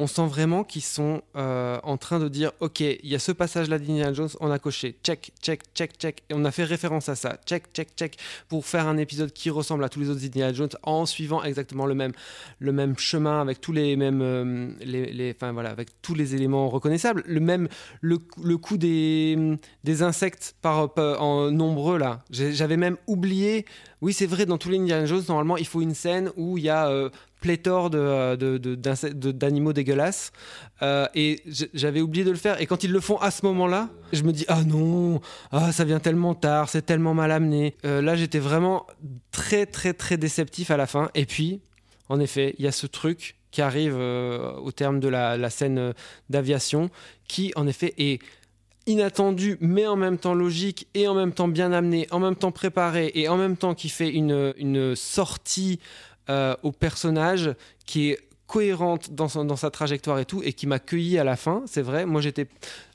on sent vraiment qu'ils sont euh, en train de dire ok il y a ce passage là d'Indiana Jones on a coché. Check check check check. Et on a fait référence à ça. Check check check. Pour faire un épisode qui ressemble à tous les autres Indiana Jones en suivant exactement le même le même chemin avec tous les mêmes euh, les, enfin voilà avec tous les éléments reconnaissables. Le même le, le coup des des insectes par, par- en nombreux là. J'avais même oublié oui c'est vrai dans tous les Indiana Jones normalement il faut une scène où il y a euh, pléthore de, de- de- de- d'animaux dégueulasses. Euh, et j'avais oublié de le faire. Et quand ils le font à ce moment-là, je me dis ah non, ah ça vient tellement tard, c'est tellement mal amené. Euh, là, j'étais vraiment très très très déceptif à la fin. Et puis, en effet, il y a ce truc qui arrive euh, au terme de la, scène euh, d'aviation, qui en effet est inattendu, mais en même temps logique, et en même temps bien amené, en même temps préparé, et en même temps qui fait une, une sortie euh, au personnage qui est cohérente dans, son- dans sa trajectoire et tout, et qui m'a cueilli à la fin, c'est vrai. Moi, j'étais.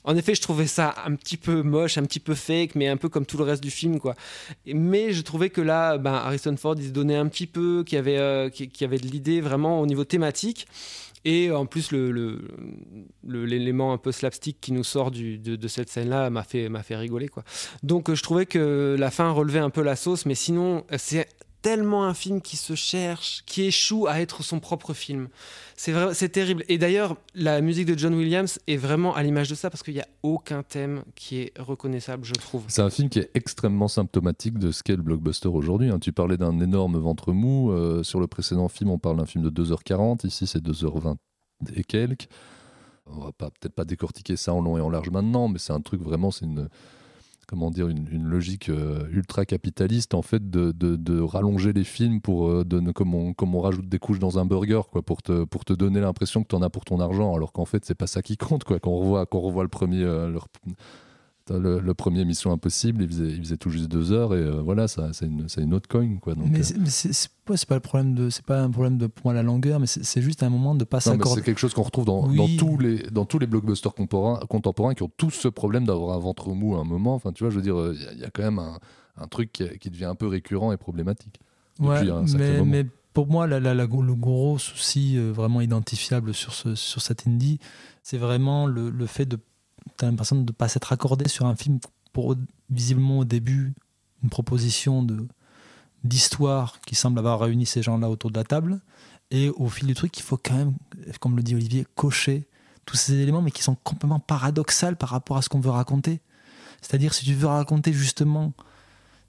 En effet, je trouvais ça un petit peu moche, un petit peu fake, mais un peu comme tout le reste du film, quoi. Mais je trouvais que là, ben, Harrison Ford, il se donnait un petit peu, qu'il y avait, euh, avait de l'idée vraiment au niveau thématique. Et en plus, l'élément un peu slapstick qui nous sort de, cette scène-là m'a fait, fait rigoler. Quoi. Donc euh, je trouvais que la fin relevait un peu la sauce, mais sinon, c'est tellement un film qui se cherche, qui échoue à être son propre film. C'est vrai, c'est terrible. Et d'ailleurs, la musique de John Williams est vraiment à l'image de ça, parce qu'il n'y a aucun thème qui est reconnaissable, je trouve. C'est un film qui est extrêmement symptomatique de ce qu'est le blockbuster aujourd'hui. hein. Tu parlais d'un énorme ventre mou. euh, sur le précédent film, on parle d'un film de 2h40. Ici, c'est 2h20 et quelques. On va pas peut-être pas décortiquer ça en long et en large maintenant, mais c'est un truc vraiment, c'est une comment dire une, logique euh, ultra capitaliste en fait de, rallonger les films pour euh, comme, on, rajoute des couches dans un burger quoi pour te donner l'impression que tu en as pour ton argent alors qu'en fait c'est pas ça qui compte quoi quand on revoit quand on revoit le premier euh, le, le premier Mission Impossible, il faisait, il faisait tout juste deux heures et euh, voilà, ça, c'est une, autre coin quoi. Donc, mais euh, c'est- mais c'est c'est pas le problème de c'est pas un problème de pour moi la longueur mais c'est juste un moment de pas s'accorder c'est quelque chose qu'on retrouve dans, Oui. dans tous les dans tous les blockbusters contemporains, contemporains qui ont tous ce problème d'avoir un ventre mou à un moment. Enfin, tu vois, je veux dire, il y, a- il y a quand même un, un truc qui, qui devient un peu récurrent et problématique. Ouais, depuis un sacré mais, moment. mais pour moi, la- la- la- le gros souci euh, vraiment identifiable sur, ce, sur cet indie, c'est vraiment le, le fait de. T'as l'impression de ne pas s'être accordé sur un film pour visiblement au début une proposition de d'histoire qui semble avoir réuni ces gens-là autour de la table. Et au fil du truc, il faut quand même, comme le dit Olivier, cocher tous ces éléments, mais qui sont complètement paradoxaux par rapport à ce qu'on veut raconter. C'est-à-dire, si tu veux raconter justement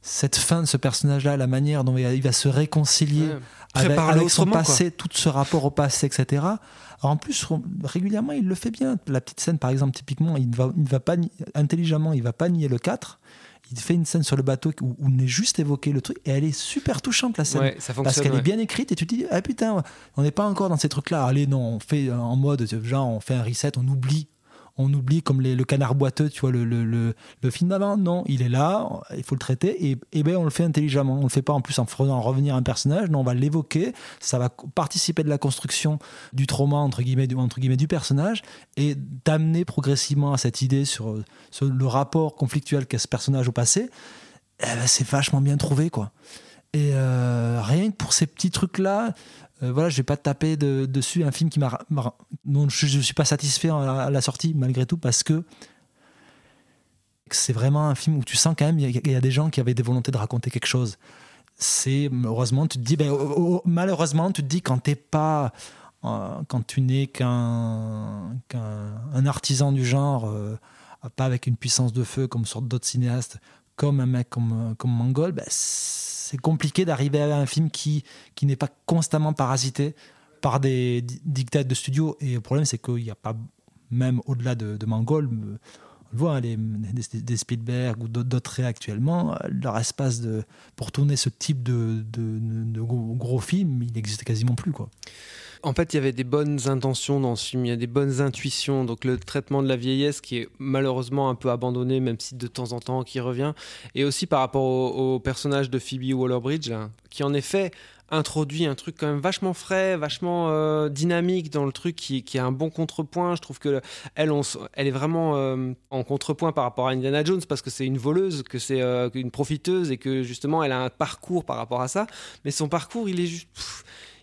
cette fin de ce personnage-là, la manière dont il va, se réconcilier Ouais. avec, avec son autrement, quoi. passé, tout ce rapport au passé, etc. Alors, en plus, régulièrement, il le fait bien. La petite scène, par exemple, typiquement, il ne va, il ne va pas intelligemment, il va pas nier le 4. Il fait une scène sur le bateau où, où on est juste évoqué le truc et elle est super touchante la scène Ouais, ça parce qu'elle ouais. est bien écrite et tu te dis ah putain on n'est pas encore dans ces trucs là allez non on fait en mode genre on fait un reset on oublie on oublie comme le canard boiteux, tu vois, le, le, le, le film d'avant. Non, il est là, il faut le traiter, et, et ben on le fait intelligemment. On le fait pas en plus en faisant revenir un personnage, non, on va l'évoquer, ça va participer de la construction du trauma, entre guillemets, du, entre guillemets, du personnage, et d'amener progressivement à cette idée sur, sur le rapport conflictuel qu'a ce personnage au passé. Eh ben, c'est vachement bien trouvé, quoi. Et euh, rien que pour ces petits trucs-là, euh, voilà, je vais pas taper de- dessus un film qui m'a, dont je, je suis pas satisfait à la, sortie malgré tout parce que c'est vraiment un film où tu sens quand même il y, a- des gens qui avaient des volontés de raconter quelque chose. C'est ben, oh, oh, malheureusement tu te dis quand t'es pas euh, tu n'es qu'un qu'un un artisan du genre euh, pas avec une puissance de feu comme sorte d'autres cinéastes comme un mec comme, comme Mangold, ben, c'est compliqué d'arriver à un film qui, qui n'est pas constamment parasité par des di- dictats de studio. Et le problème, c'est qu'il n'y a pas, même au-delà de, de Mangold, euh, on le voit, hein, les, des, Spielberg ou d'autres- d'autres actuellement, euh, leur espace de, pour tourner ce type de, de, gros, gros film, il n'existe quasiment plus. Quoi. En fait, il y avait des bonnes intentions dans ce film, il y a des bonnes intuitions. Donc le traitement de la vieillesse qui est malheureusement un peu abandonné, même si de temps en temps qui revient. Et aussi par rapport au, personnage de Phoebe Waller-Bridge, qui en effet introduit un truc quand même vachement frais, vachement euh, dynamique dans le truc, qui, a un bon contrepoint. Je trouve que elle, elle est vraiment euh, en contrepoint par rapport à Indiana Jones parce que c'est une voleuse, que c'est euh, une profiteuse et que justement elle a un parcours par rapport à ça. Mais son parcours, il est juste.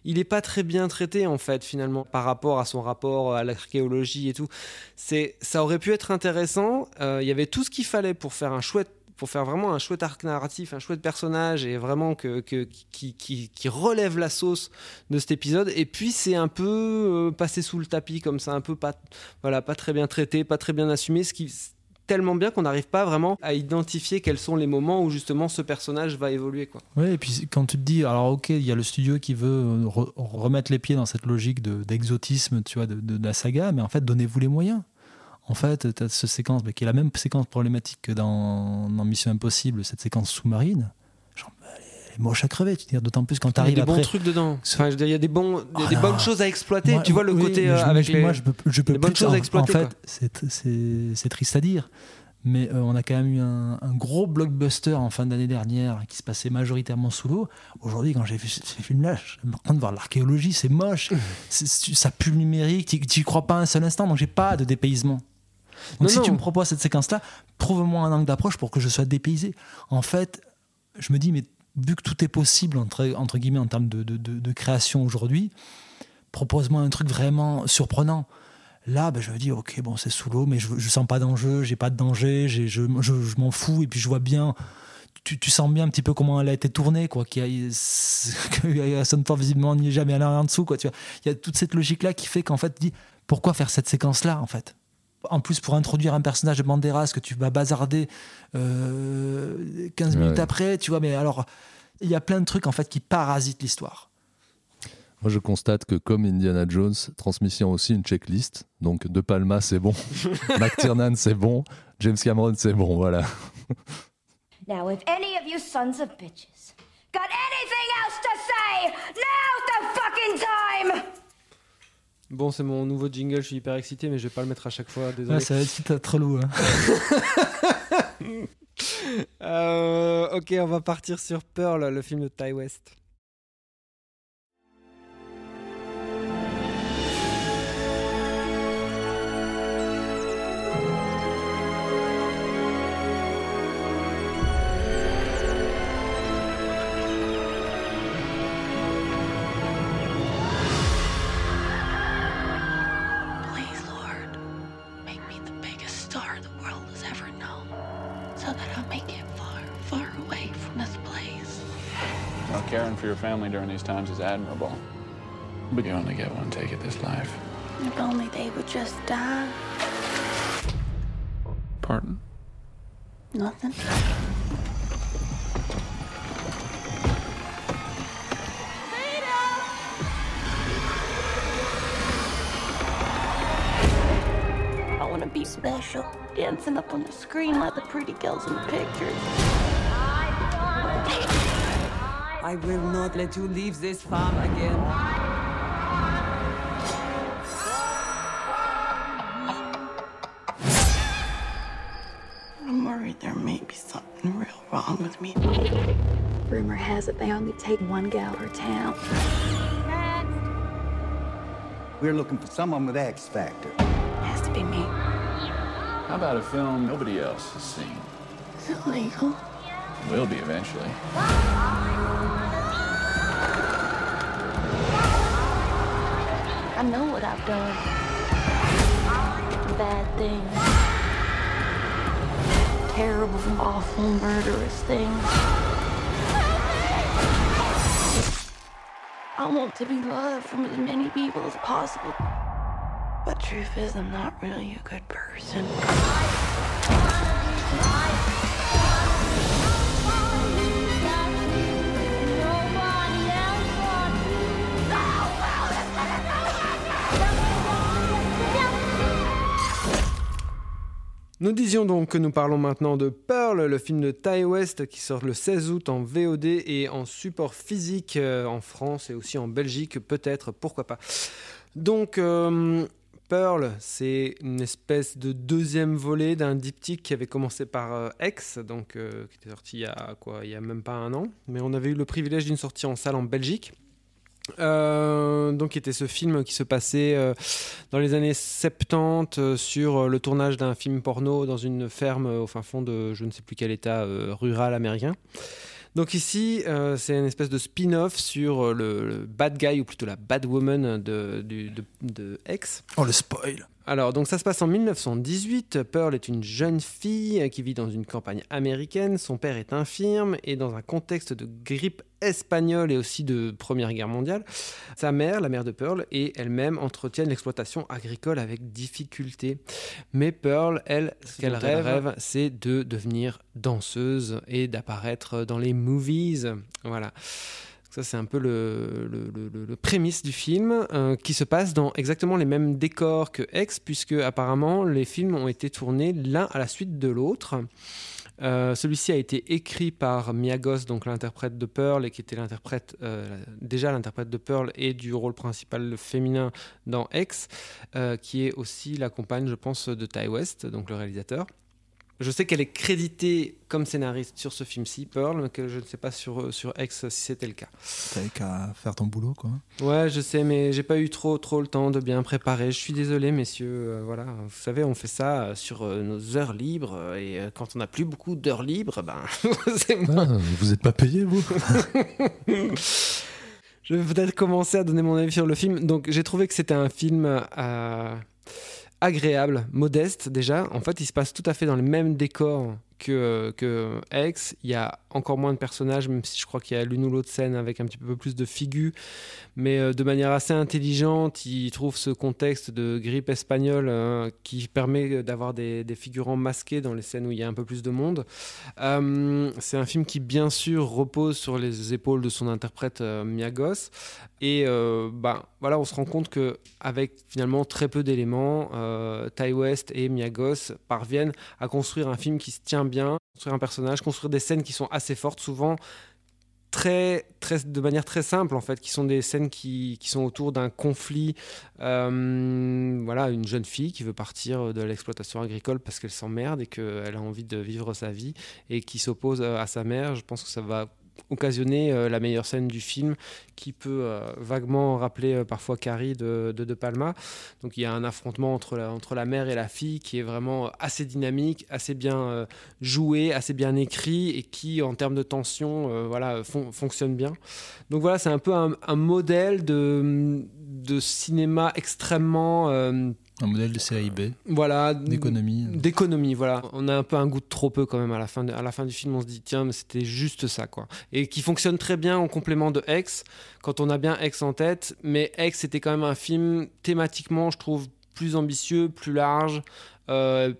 Il n'est pas très bien traité en fait finalement par rapport à son rapport à l'archéologie et tout. C'est, ça aurait pu être intéressant. Euh, Il y avait tout ce qu'il fallait pour faire un chouette, pour faire vraiment un chouette arc narratif, un chouette personnage et vraiment que, qui relève la sauce de cet épisode. Et puis c'est un peu euh, passé sous le tapis comme ça, un peu pas, voilà, pas très bien traité, pas très bien assumé, ce qui tellement bien qu'on n'arrive pas vraiment à identifier quels sont les moments où justement ce personnage va évoluer quoi. Oui, et puis quand tu te dis, alors ok, il y a le studio qui veut euh, re- remettre les pieds dans cette logique de- d'exotisme, tu vois, de, de- de la saga, mais en fait, donnez-vous les moyens. En fait, tu as cette séquence qui est la même séquence problématique que dans, Mission Impossible, cette séquence sous-marine. Moche à crever, tu d'autant plus quand tu Il y a arrives des après. bons trucs dedans. Enfin, je veux dire, il y a des, bons, Ah des bonnes choses à exploiter. Moi, tu vois le oui, côté euh, je- avec les, moi, je peux, je peux les bonnes choses à exploiter. En fait, c'est- triste à dire, mais euh, on a quand même eu un, un gros blockbuster en fin d'année dernière qui se passait majoritairement sous l'eau. Aujourd'hui, quand j'ai vu ces films-là, je suis en de voir l'archéologie, c'est moche, ça pue le numérique, tu- tu y crois pas un seul instant, donc j'ai pas de dépaysement. Donc Non, si tu me proposes cette séquence-là, prouve-moi un angle d'approche pour que je sois dépaysé. En fait, je me dis, mais vu que tout est possible, entre, entre guillemets, en termes de, de- de- création aujourd'hui, propose-moi un truc vraiment surprenant. Là, ben, je me dis, ok, bon, c'est sous l'eau, mais je, je sens pas d'enjeu, j'ai pas de danger, je, je, je m'en fous, et puis je vois bien, tu, tu sens bien un petit peu comment elle a été tournée, quoi, qu'il y a, que Harrison Ford, visiblement, n'y est jamais allé en dessous, quoi, tu vois. Il y a toute cette logique-là qui fait qu'en fait, dis, pourquoi faire cette séquence-là, en fait? En plus, pour introduire un personnage de Banderas que tu vas bazarder euh, 15 minutes Ouais. après, tu vois, mais alors, il y a plein de trucs, en fait, qui parasitent l'histoire. Moi, je constate que comme Indiana Jones, Transmission aussi une checklist. Donc, De Palma, c'est bon. McTiernan, c'est bon. James Cameron, c'est bon. Voilà. Now, if any of you sons of bitches got anything else to say, now's the fucking time! Bon, c'est mon nouveau jingle, je suis hyper excité, mais je vais pas le mettre à chaque fois, désolé. Ouais, ça va être très lourd. hein. Euh, ok, on va partir sur Pearl, le film de Ty West. Your family during these times is admirable. But you only get one take at this life. If only they would just die. Pardon? Nothing. I want to be special, dancing up on the screen like the pretty girls in the pictures. I will not let you leave this farm again. I'm worried there may be something real wrong with me. Rumor has it they only take one gal per town. We're looking for someone with X Factor. It Has to be me. How about a film nobody else has seen? Is it legal? Will be eventually. I know what I've done. Bad things. Terrible, awful, murderous things. I want to be loved from as many people as possible. But truth is, I'm not really a good person. Nous disions donc que nous parlons maintenant de Pearl, le film de Ty West qui sort le 16 août en VOD et en support physique euh, en France et aussi en Belgique, peut-être, pourquoi pas. Donc, euh, Pearl, c'est une espèce de deuxième volet d'un diptyque qui avait commencé par euh, X, donc, qui était sorti il y a quoi, il y a même pas un an, mais on avait eu le privilège d'une sortie en salle en Belgique. Euh, donc, était ce film qui se passait euh, dans les années 70 euh, sur euh, le tournage d'un film porno dans une ferme au fin fond de je ne sais plus quel état rural américain. Donc ici, c'est une espèce de spin-off sur le, le bad guy, ou plutôt la bad woman de, du- de, de X. Oh, le spoil Alors, donc ça se passe en 1918. Pearl est une jeune fille qui vit dans une campagne américaine. Son père est infirme et dans un contexte de grippe espagnole et aussi de Première Guerre mondiale, sa mère, la mère de Pearl, et elle-même entretiennent l'exploitation agricole avec difficulté. Mais Pearl, elle, ce qu'elle rêve, rêve. c'est de devenir danseuse et d'apparaître dans les movies. Voilà. Ça, c'est un peu le, prémisse du film euh, qui se passe dans exactement les mêmes décors que X, puisque apparemment les films ont été tournés l'un à la suite de l'autre. Euh, Celui-ci a été écrit par Mia Goth, donc l'interprète de Pearl, et qui était l'interprète euh, déjà l'interprète de Pearl et du rôle principal féminin dans X, qui est aussi la compagne, je pense, de Ty West, donc le réalisateur. Je sais qu'elle est créditée comme scénariste sur ce film-ci, Pearl, mais que je ne sais pas sur, sur X si c'était le cas. T'avais qu'à faire ton boulot, quoi. Ouais, je sais, mais j'ai pas eu trop, trop le temps de bien préparer. Je suis désolé, messieurs. euh, voilà, vous savez, on fait ça euh, sur euh, nos heures libres, euh, et euh, quand on n'a plus beaucoup d'heures libres, ben. Ah, vous n'êtes pas payé, vous Je vais peut-être commencer à donner mon avis sur le film. Donc, j'ai trouvé que c'était un film euh, agréable, modeste déjà. En fait, il se passe tout à fait dans les mêmes décors que, que X. Il y a encore moins de personnages, même si je crois qu'il y a l'une ou l'autre scène avec un petit peu plus de figures. Mais euh, de manière assez intelligente, il trouve ce contexte de grippe espagnole euh, qui permet d'avoir des, figurants masqués dans les scènes où il y a un peu plus de monde. Euh, c'est un film qui, bien sûr, repose sur les épaules de son interprète euh, Miagos. Et euh, bah, voilà, on se rend compte que avec finalement très peu d'éléments, euh, Ty West et Miagos parviennent à construire un film qui se tient bien, construire un personnage, construire des scènes qui sont assez fortes, souvent très, très, de manière très simple en fait, qui sont des scènes qui, qui sont autour d'un conflit. Euh, voilà, une jeune fille qui veut partir de l'exploitation agricole parce qu'elle s'emmerde et qu'elle a envie de vivre sa vie et qui s'oppose euh, à sa mère. Je pense que ça va occasionner euh, la meilleure scène du film qui peut euh, vaguement rappeler euh, parfois Carrie de, de Palma. Donc il y a un affrontement entre la, entre la mère et la fille qui est vraiment assez dynamique, assez bien joué, assez bien écrit et qui en termes de tension voilà, fon- fonctionne bien. Donc voilà, c'est un peu un, un modèle de, de cinéma extrêmement... Un modèle de série B. voilà D'économie. d'économie voilà on a un peu un goût de trop peu quand même à la fin de, à la fin du film on se dit tiens mais c'était juste ça quoi et qui fonctionne très bien en complément de X quand on a bien X en tête mais X c'était quand même un film thématiquement je trouve plus ambitieux plus large euh,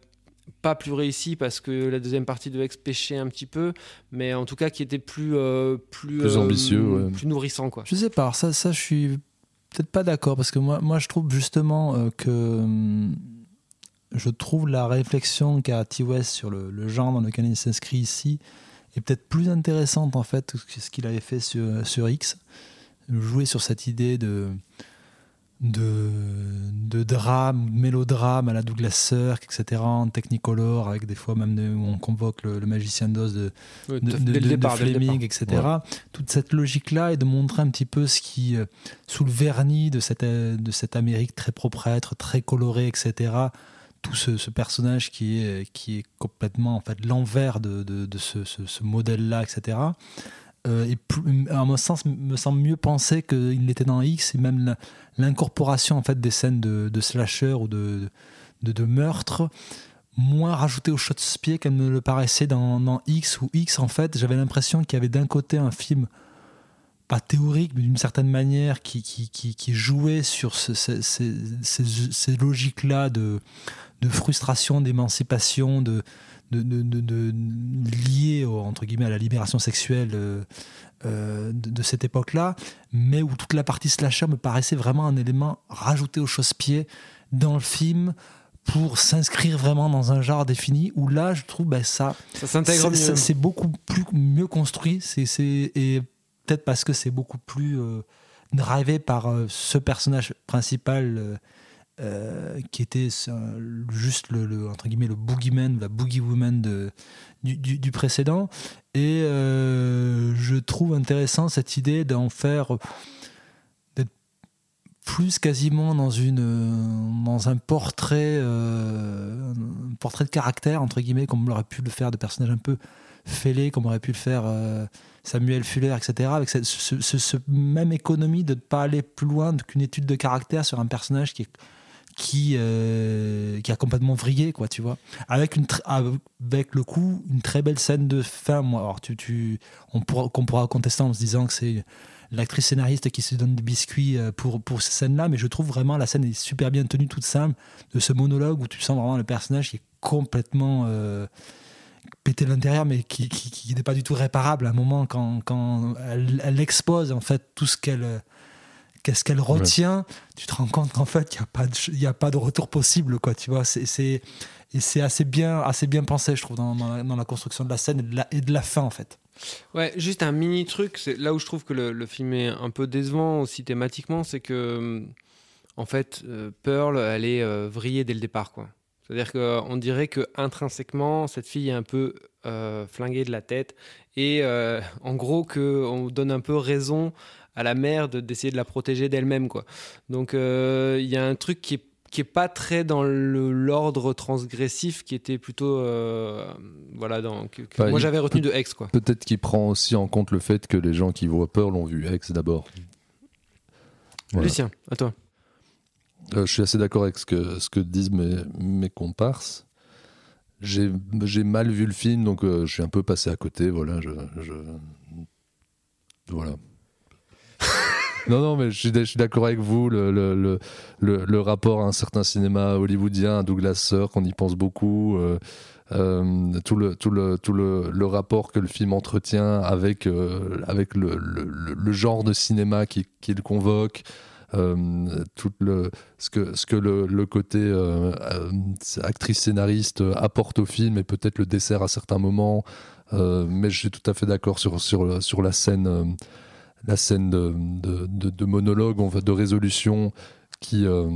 pas plus réussi parce que la deuxième partie de X pêchait un petit peu, mais en tout cas qui était plus euh, plus, Plus euh, ambitieux, ouais. plus nourrissant quoi. Je sais pas, alors ça, ça je suis peut-être pas d'accord parce que moi, moi je trouve justement euh, que hum, je trouve la réflexion qu'a T. West sur le, le genre dans lequel il s'inscrit ici est peut-être plus intéressante en fait que ce qu'il avait fait sur, sur X. Jouer sur cette idée de, de, de drame, de mélodrame à la Douglas Sirk, etc., en technicolor, avec des fois même de- où on convoque le, le magicien d'Oz de, départ, Fleming, etc. Toute cette logique-là et de montrer un petit peu ce qui, euh, sous le vernis de cette, de cette Amérique très proprêtre, très colorée, etc., tout ce, ce personnage qui est, qui est complètement en fait l'envers de, de, de ce, ce- ce modèle-là, etc. Euh, et plus- à mon sens, me semble mieux penser qu'il l'était dans X et même l'incorporation en fait des scènes de, de slasher ou de, de, meurtre moins rajoutée au chausse-pied qu'elle me le paraissait dans, dans X ou X en fait. J'avais l'impression qu'il y avait d'un côté un film pas théorique mais d'une certaine manière qui, qui, qui, qui jouait sur ce- ce- ces, ces, ces logiques-là de, de frustration, d'émancipation, de, de, au- entre guillemets à la libération sexuelle euh, euh, de, cette époque-là, mais où toute la partie slasher me paraissait vraiment un élément rajouté au chausse-pied dans le film pour s'inscrire vraiment dans un genre défini où là je trouve ben, ça Ça s'intègre c'est- mieux. c'est- c'est beaucoup plus mieux construit c'est c'est- et peut-être parce que c'est beaucoup plus euh, drivé par euh, ce personnage principal euh, euh, qui était ce- juste le, le- entre guillemets le boogeyman la boogie woman de, du, du- précédent. Et euh, je trouve intéressant cette idée d'en faire d'être plus quasiment dans une euh, dans un portrait euh, portrait de caractère entre guillemets comme on aurait pu le faire de personnages un peu fêlés comme aurait pu le faire euh, Samuel Fuller etc avec cette- ce, ce- ce même économie de ne pas aller plus loin qu'une étude de caractère sur un personnage qui est qui, euh, qui a complètement vrillé, quoi, tu vois. Avec, une avec le coup, une très belle scène de fin, moi. Alors, tu, tu, on pourra, qu'on pourra contester en se disant que c'est l'actrice scénariste qui se donne des biscuits euh, pour, pour ces scènes-là, mais je trouve vraiment la scène est super bien tenue, toute simple, de ce monologue où tu sens vraiment le personnage qui est complètement euh, pété de l'intérieur, mais qui, qui, n'est pas du tout réparable à un moment quand, quand elle, elle expose en fait tout ce qu'elle qu'est-ce qu'elle retient, tu te rends compte qu'en fait, il n'y a, pas de ch- il y a pas de retour possible, quoi, tu vois. C'est, c'est- et c'est assez bien, assez bien pensé, je trouve, dans, dans la, dans la construction de la scène et de la, et de la fin, en fait. Ouais, juste un mini truc, c'est là où je trouve que le, le film est un peu décevant aussi thématiquement, c'est que hum, en fait euh, Pearl, elle est euh, vrillée dès le départ, quoi. C'est-à-dire qu'on dirait que intrinsèquement, cette fille est un peu euh, flinguée de la tête et euh, en gros qu'on donne un peu raison à la mère de- d'essayer de la protéger d'elle-même. quoi. Donc euh, il y a un truc qui est qui est pas très dans l'ordre transgressif qui était plutôt euh, voilà dans que- moi j'avais retenu de Ex quoi Peut-être qu'il prend aussi en compte le fait que les gens qui voient peur l'ont vu Ex d'abord. Voilà. Lucien à toi Euh, je suis assez d'accord avec ce que, ce que disent mes, mes comparses. J'ai j'ai mal vu le film, donc euh, je suis un peu passé à côté. Voilà, je, je- voilà. non, non, mais je suis, d'accord avec vous. Le, rapport à un certain cinéma hollywoodien, à Douglas Sirk, on y pense beaucoup. euh, euh, tout le, rapport que le film entretient avec, euh, le, genre de cinéma qui- qu'il convoque, euh, tout ce que, le, côté euh, euh, actrice scénariste apporte au film et peut-être le dessert à certains moments. Mais je suis tout à fait d'accord sur, la scène, la scène de, monologue, on de résolution qui, euh,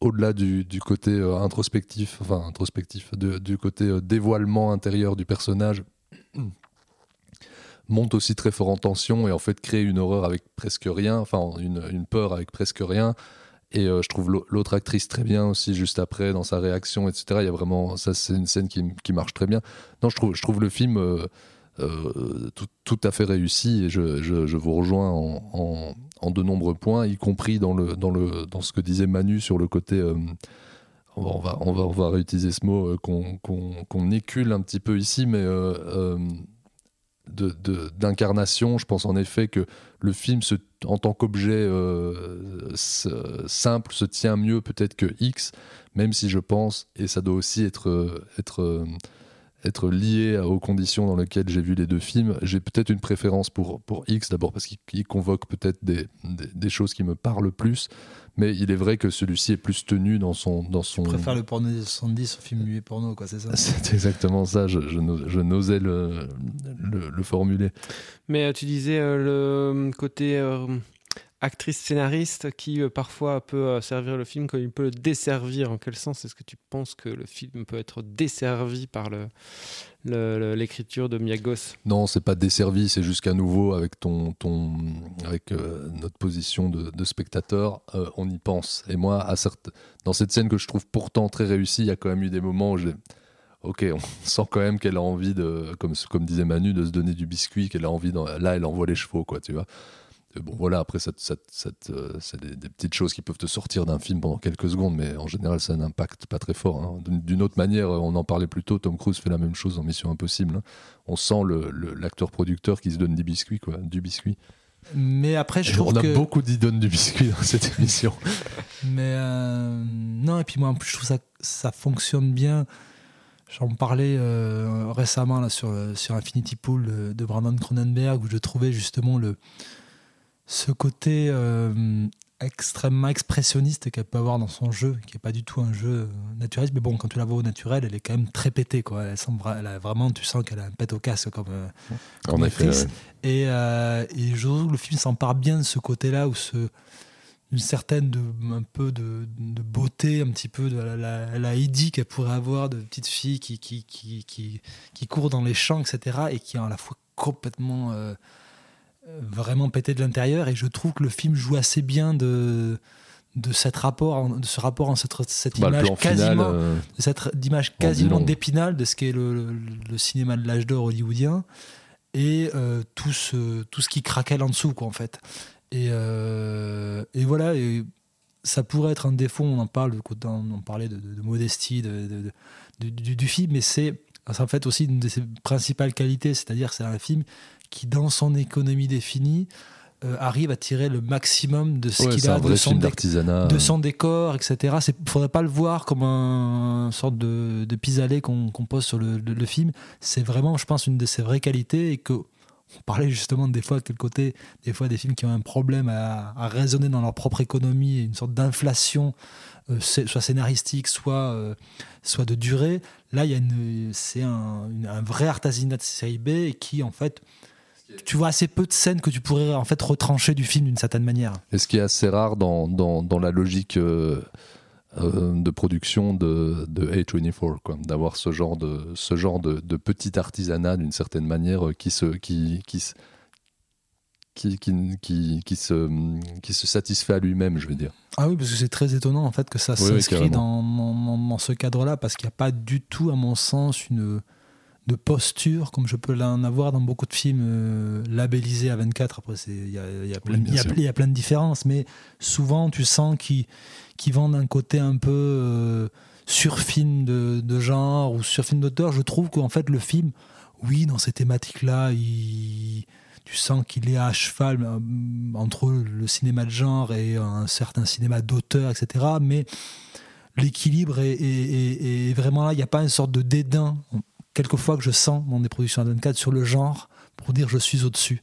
au-delà du, côté euh, introspectif, enfin introspectif, du côté euh, dévoilement intérieur du personnage, monte aussi très fort en tension et en fait crée une horreur avec presque rien, enfin une, peur avec presque rien. Et je trouve l'au- l'autre actrice très bien aussi juste après dans sa réaction, etc. Il y a vraiment ça, c'est une scène qui, marche très bien. Non, je trouve, le film euh, tout, tout à fait réussi et je, je- vous rejoins en, en- de nombreux points, y compris dans le dans le dans ce que disait Manu sur le côté. euh, on va, on, va, on, va, réutiliser ce mot euh, qu'on qu'on- qu'on écule un petit peu ici, mais euh, euh, de- de- d'incarnation. Je pense en effet que le film, se- en tant qu'objet simple, se tient mieux peut-être que X, même si je pense, et ça doit aussi être, être, être lié aux conditions dans lesquelles j'ai vu les deux films, j'ai peut-être une préférence pour, pour X, d'abord parce qu'il il convoque peut-être des, des, des choses qui me parlent plus, mais il est vrai que celui-ci est plus tenu dans son... Dans son... Je préfère le porno des 70 au film muet porno, quoi, c'est ça? C'est exactement ça, je, je n'os- je n'osais le, le, le formuler. Mais euh, tu disais euh, le côté euh, actrice scénariste qui euh, parfois peut euh, servir le film comme il peut le desservir. En quel sens est-ce que tu penses que le film peut être desservi par l'écriture de Miagos Non, c'est pas desservi, c'est juste qu'à nouveau, avec, ton, avec euh, notre position de, spectateur, on y pense. Et moi, à dans cette scène que je trouve pourtant très réussie, il y a quand même eu des moments où j'ai. Ok, on sent quand même qu'elle a envie de, comme, disait Manu, de se donner du biscuit, qu'elle a envie. là, elle envoie les chevaux, quoi, tu vois. Et bon, voilà, après, euh, c'est des, des petites choses qui peuvent te sortir d'un film pendant quelques secondes, mais en général, ça impact pas très fort. hein. D'une autre manière, on en parlait plus tôt, Tom Cruise fait la même chose dans Mission Impossible. hein. On sent l'acteur-producteur qui se donne des biscuits, quoi, du biscuit. Mais après, je Et trouve on a que. beaucoup dit donne du biscuit dans cette émission. Mais euh, non, et puis moi en plus je trouve ça, ça fonctionne bien. J'en parlais euh, récemment là, sur, euh, sur Infinity Pool de, de Brandon Cronenberg où je trouvais justement le, ce côté euh, extrêmement expressionniste qu'elle peut avoir dans son jeu, qui n'est pas du tout un jeu euh, naturaliste. Mais bon, quand tu la vois au naturel, elle est quand même très pétée. Quoi. Elle semble, vra- elle a vraiment, tu sens qu'elle a un pet au casque comme, euh, En comme effet, ouais. Et, euh, et je trouve que le film s'empare bien de ce côté-là où ce une certaine de, un peu de, de beauté, un petit peu de la, la, la qu'elle pourrait avoir de petite fille qui, qui, qui, qui, qui court dans les champs, etc. et qui est à la fois complètement euh, vraiment pété de l'intérieur. Et je trouve que le film joue assez bien de de rapport, de ce rapport en cette, cette Bah, image final, quasiment, euh, de cette dit quasiment long. d'épinal de ce qu'est le, le, le cinéma de l'âge d'or hollywoodien et euh, tout, ce, tout ce qui craquelle en dessous, quoi, en fait. Et, euh, et voilà, et ça pourrait être un défaut, on en parle, on en parlait de, de- de modestie de, de- de- du, du- du film, mais c'est c'est en fait aussi une de ses principales qualités, c'est-à-dire que c'est un film qui, dans son économie définie, euh, arrive à tirer le maximum de ce Ouais, qu'il a de vrai son, de décor, etc. Il ne faudrait pas le voir comme un, sorte de, de pis-aller qu'on qu'on pose sur le, le- le film. C'est vraiment, je pense, une de ses vraies qualités et que on parlait justement des fois quel côté, des fois des films qui ont un problème à, raisonner dans leur propre économie, une sorte d'inflation, euh, soit scénaristique, soit, euh, soit de durée. Là, c'est un, vrai artisanat de série B qui, en fait, tu vois assez peu de scènes que tu pourrais en fait retrancher du film d'une certaine manière. Et ce qui est assez rare dans la logique euh, euh, de production de, de A24, quoi, d'avoir ce genre de ce genre de, de petit artisanat d'une certaine manière euh, qui se qui qui qui, qui, qui, se, qui se satisfait à lui-même, je veux dire. Ah oui, parce que c'est très étonnant en fait que ça Oui, s'inscrit dans, dans- dans ce cadre-là, parce qu'il n'y a pas du tout, à mon sens, une de posture comme je peux en avoir dans beaucoup de films euh, labellisés à 24. Après, il y y a plein- y y a de différences, mais souvent tu sens qu'ils qu'ils vendent un côté un peu euh, sur film de, de genre ou sur film d'auteur. Je trouve qu'en fait le film, oui, dans ces thématiques-là, il tu sens qu'il est à cheval euh, entre le cinéma de genre et un certain cinéma d'auteur, etc. Mais l'équilibre est, est- est- est vraiment là. Il n'y a pas une sorte de dédain, quelquefois, que je sens dans des productions à 24 sur le genre pour dire je suis au-dessus.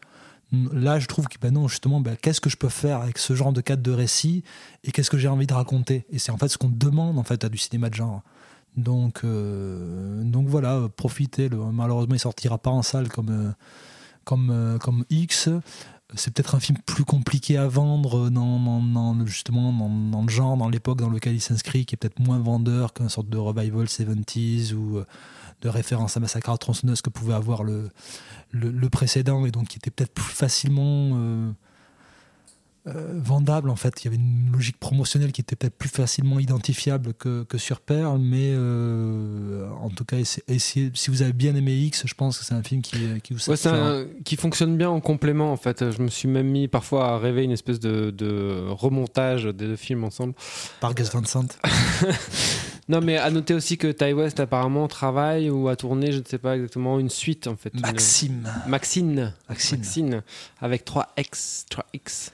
Là, je trouve que ben non, justement, ben, qu'est-ce que je peux faire avec ce genre de cadre de récit et qu'est-ce que j'ai envie de raconter? Et c'est en fait ce qu'on demande en fait à du cinéma de genre. Donc, euh, donc voilà, profitez. Malheureusement, il sortira pas en salle comme, euh, comme, euh, comme X. C'est peut-être un film plus compliqué à vendre dans, dans- dans justement dans, le genre, dans l'époque dans lequel il s'inscrit, qui est peut-être moins vendeur qu'un sorte de revival 70s ou de référence à Massacre à tronçonneuse que pouvait avoir le, le, le précédent et donc qui était peut-être plus facilement euh, euh, vendable en fait. Il y avait une logique promotionnelle qui était peut-être plus facilement identifiable que, que sur Pearl, mais euh, en tout cas, essayez- si vous avez bien aimé X, je pense que c'est un film qui, qui vous Ouais, un- qui fonctionne bien en complément en fait. Je me suis même mis parfois à rêver une espèce de, de remontage des deux films ensemble. Par Gus Van Sant. non mais à noter aussi que Ty West apparemment travaille ou a tourné, je ne sais pas exactement, une suite en fait. Une- Maxime. Maxine. Maxine. avec 3X, 3X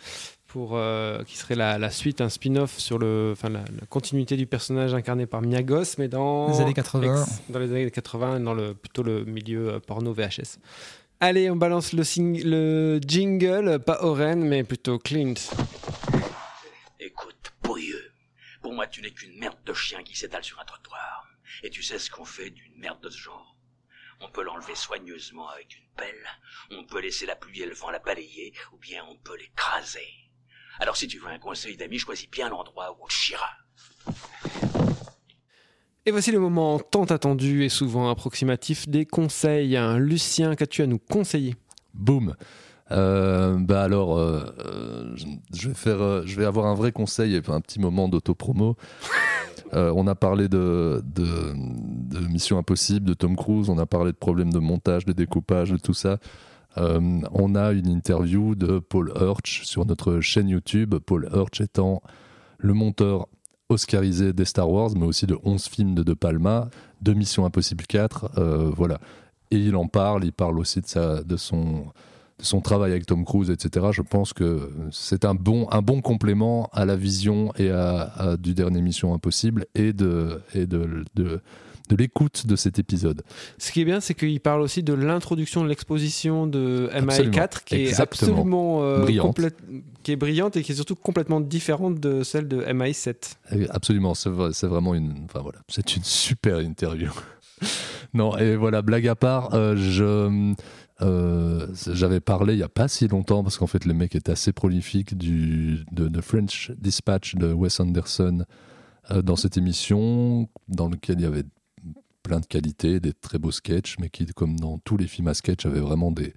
pour euh, qui serait la, la suite, un spin-off sur le, enfin la, la continuité du personnage incarné par Miagos, mais dans Les années 80. X, dans les années 80, dans le plutôt le milieu euh, porno VHS. Allez, on balance le, sing- le jingle, pas Oren, mais plutôt Clint. Écoute, pourrieux, pour moi tu n'es qu'une merde de chien qui s'étale sur un trottoir. Et tu sais ce qu'on fait d'une merde de ce genre On peut l'enlever soigneusement avec une pelle, on peut laisser la pluie et le vent la balayer, ou bien on peut l'écraser. Alors si tu veux un conseil d'ami, choisis bien l'endroit où on te chiera. Et voici le moment tant attendu et souvent approximatif des conseils. Lucien, qu'as-tu à nous conseiller? Boum. Euh, bah alors, euh, euh, je vais faire, je vais avoir un vrai conseil et un petit moment d'autopromo. Euh, on a parlé de, de, de Mission Impossible, de Tom Cruise, on a parlé de problèmes de montage, de découpage, de tout ça. On a une interview de Paul Hirsch sur notre chaîne YouTube. Paul Hirsch étant le monteur oscarisé des Star Wars, mais aussi de 11 films de De Palma, de Mission Impossible 4. euh, voilà. Et il en parle, il parle aussi de, sa, de, son, son travail avec Tom Cruise, etc. Je pense que c'est un bon, un bon complément à la vision et à, à du dernier Mission Impossible et de, et de, de, de l'écoute de cet épisode. Ce qui est bien, c'est qu'il parle aussi de l'introduction de l'exposition de Absolument. MI4, qui est absolument euh, Brillante. qui est brillante et qui est surtout complètement différente de celle de MI7. Euh, Absolument, c'est vrai- c'est vraiment une, enfin voilà, c'est une super interview. non, et voilà, blague à part, euh, je, euh, j'avais parlé il y a pas si longtemps parce qu'en fait le mec est assez prolifique du de, French Dispatch de Wes Anderson euh, dans cette émission dans lequel il y avait plein de qualités, des très beaux sketchs, mais qui, comme dans tous les films à sketch, avait vraiment des,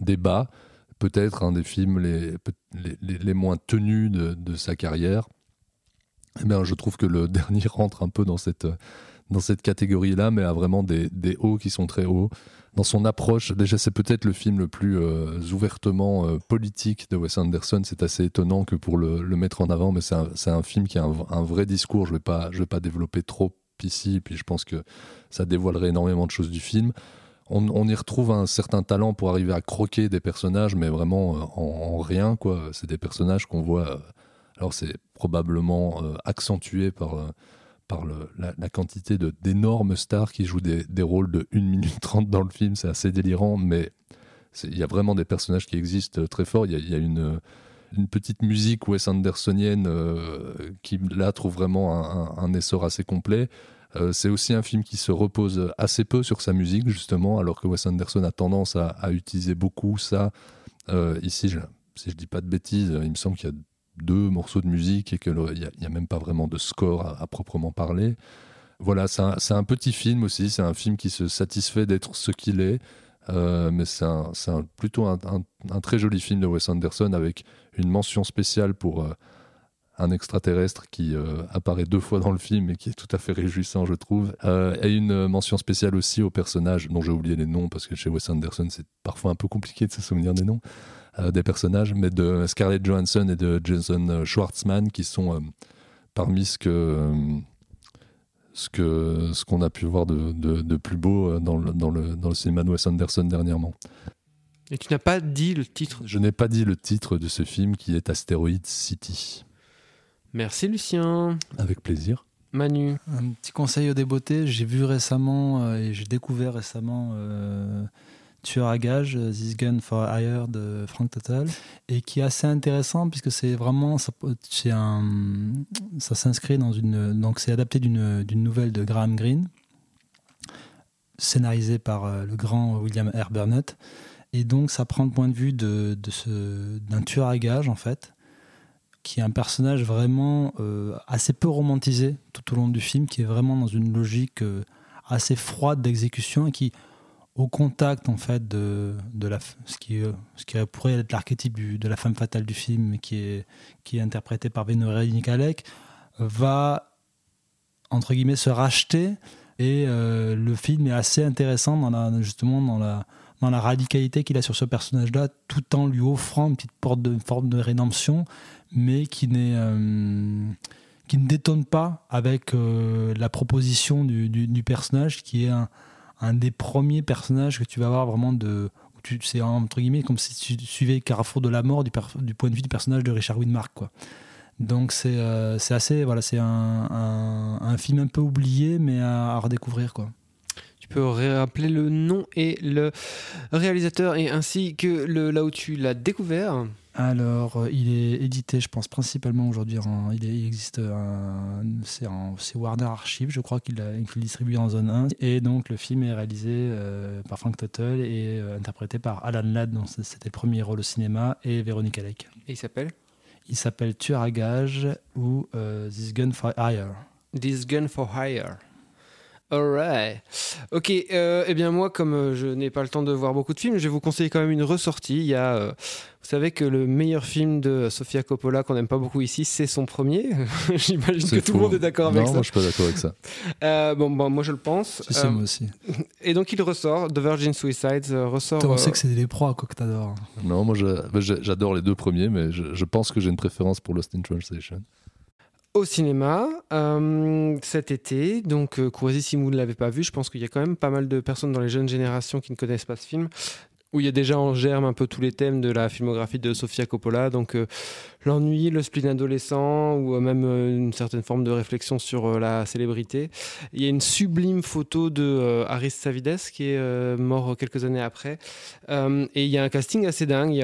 des bas. Peut-être un des films les, les- les moins tenus de, de sa carrière. Eh bien, je trouve que le dernier rentre un peu dans cette, dans cette catégorie-là, mais a vraiment des, des hauts qui sont très hauts. Dans son approche, déjà, c'est peut-être le film le plus euh, ouvertement euh, politique de Wes Anderson. C'est assez étonnant que pour le, le mettre en avant, mais c'est un, un film qui a un, vrai discours. Je vais, vais pas développer trop ici, puis je pense que ça dévoilerait énormément de choses du film. On, y retrouve un certain talent pour arriver à croquer des personnages, mais vraiment euh, en, en rien. quoi. C'est des personnages qu'on voit. alors, c'est probablement accentué par, par la, quantité d'énormes stars qui jouent des, rôles de 1 minute 30 dans le film. C'est assez délirant, mais il y a vraiment des personnages qui existent très forts. Il y a, une, petite musique Wes Andersonienne euh, qui, là, trouve vraiment un, essor assez complet. Euh, c'est aussi un film qui se repose assez peu sur sa musique, justement, alors que Wes Anderson a tendance à, utiliser beaucoup ça. Euh, ici, si je dis pas de bêtises, il me semble qu'il y a deux morceaux de musique et qu'il n'y a, même pas vraiment de score à, proprement parler. Voilà, c'est un, un, petit film aussi, c'est un film qui se satisfait d'être ce qu'il est, euh, mais c'est plutôt un, très joli film de Wes Anderson avec une mention spéciale pour euh, un extraterrestre qui euh, apparaît deux fois dans le film et qui est tout à fait réjouissant, je trouve. et une mention spéciale aussi aux personnages dont j'ai oublié les noms parce que chez Wes Anderson c'est parfois un peu compliqué de se souvenir des noms des personnages, mais de Scarlett Johansson et de Jason Schwartzman qui sont parmi ce que ce que ce qu'on a pu voir de, de, plus beau euh, dans le, dans, le, dans le cinéma de Wes Anderson dernièrement. Et tu n'as pas dit le titre? Je n'ai pas dit le titre de ce film qui est Asteroid City. Merci Lucien. Avec plaisir. Manu. Un petit conseil au débeauté, j'ai vu récemment euh, et j'ai découvert récemment euh, Tueur à gage, euh, This Gun for Hire de Frank Total, et qui est assez intéressant puisque c'est vraiment, ça, un, ça s'inscrit dans une, donc c'est adapté d'une, nouvelle de Graham Greene, scénarisée par euh, le grand William R. Burnett, et donc ça prend le point de vue de, de ce, d'un tueur à gage en fait, qui est un personnage vraiment euh, assez peu romantisé tout au long du film, qui est vraiment dans une logique assez froide d'exécution et qui au contact en fait de, de la, ce, qui, ce qui pourrait être l'archétype de la femme fatale du film qui est, qui est interprétée par Vénérée Nikalek va entre guillemets se racheter. Et euh, le film est assez intéressant dans la, justement dans la, dans la radicalité qu'il a sur ce personnage-là, tout en lui offrant une petite porte de, forme de rédemption, mais qui, n'est, euh, qui ne détonne pas avec euh, la proposition du, du, personnage, qui est un, un des premiers personnages que tu vas avoir vraiment de. C'est entre guillemets comme si tu suivais Carrefour de la mort du, point de vue du personnage de Richard Widmark. Quoi. Donc c'est euh, assez. Voilà, c'est un, un, film un peu oublié, mais à, redécouvrir. Quoi. Tu peux rappeler le nom et le réalisateur, et ainsi que le, là où tu l'as découvert alors, euh, il est édité, je pense, principalement aujourd'hui. Il, il, existe c'est Warner Archive, je crois qu'il est distribué en zone 1. Et donc, le film est réalisé euh, par Frank Tuttle et euh, interprété par Alan Ladd, dont c'était le premier rôle au cinéma, et Véronique Alec. Et il s'appelle? Il s'appelle Tueur à gage ou This Gun for Hire. This Gun for Hire. Alright. Ok, euh, eh bien moi, comme euh, je n'ai pas le temps de voir beaucoup de films, je vais vous conseiller quand même une ressortie. Il y a, euh, vous savez que le meilleur film de Sofia Coppola qu'on n'aime pas beaucoup ici, c'est son premier. J'imagine que tout le monde est d'accord avec ça. Non, moi je suis pas d'accord avec ça. Euh, bon, bon, moi je le pense. C'est moi aussi. Et donc il ressort, The Virgin Suicides ressort. on sait que c'est des proies quoi que t'adores. Non, moi bah, j'adore les deux premiers, mais je, je pense que j'ai une préférence pour Lost in Translation au cinéma euh, cet été. Donc, euh, si vous ne l'avez pas vu, je pense qu'il y a quand même pas mal de personnes dans les jeunes générations qui ne connaissent pas ce film où il y a déjà en germe un peu tous les thèmes de la filmographie de Sofia Coppola, donc euh, l'ennui, le spleen adolescent, ou euh, même euh, une certaine forme de réflexion sur la célébrité. Il y a une sublime photo de Aris Savides qui est mort quelques années après, et il y a un casting assez dingue.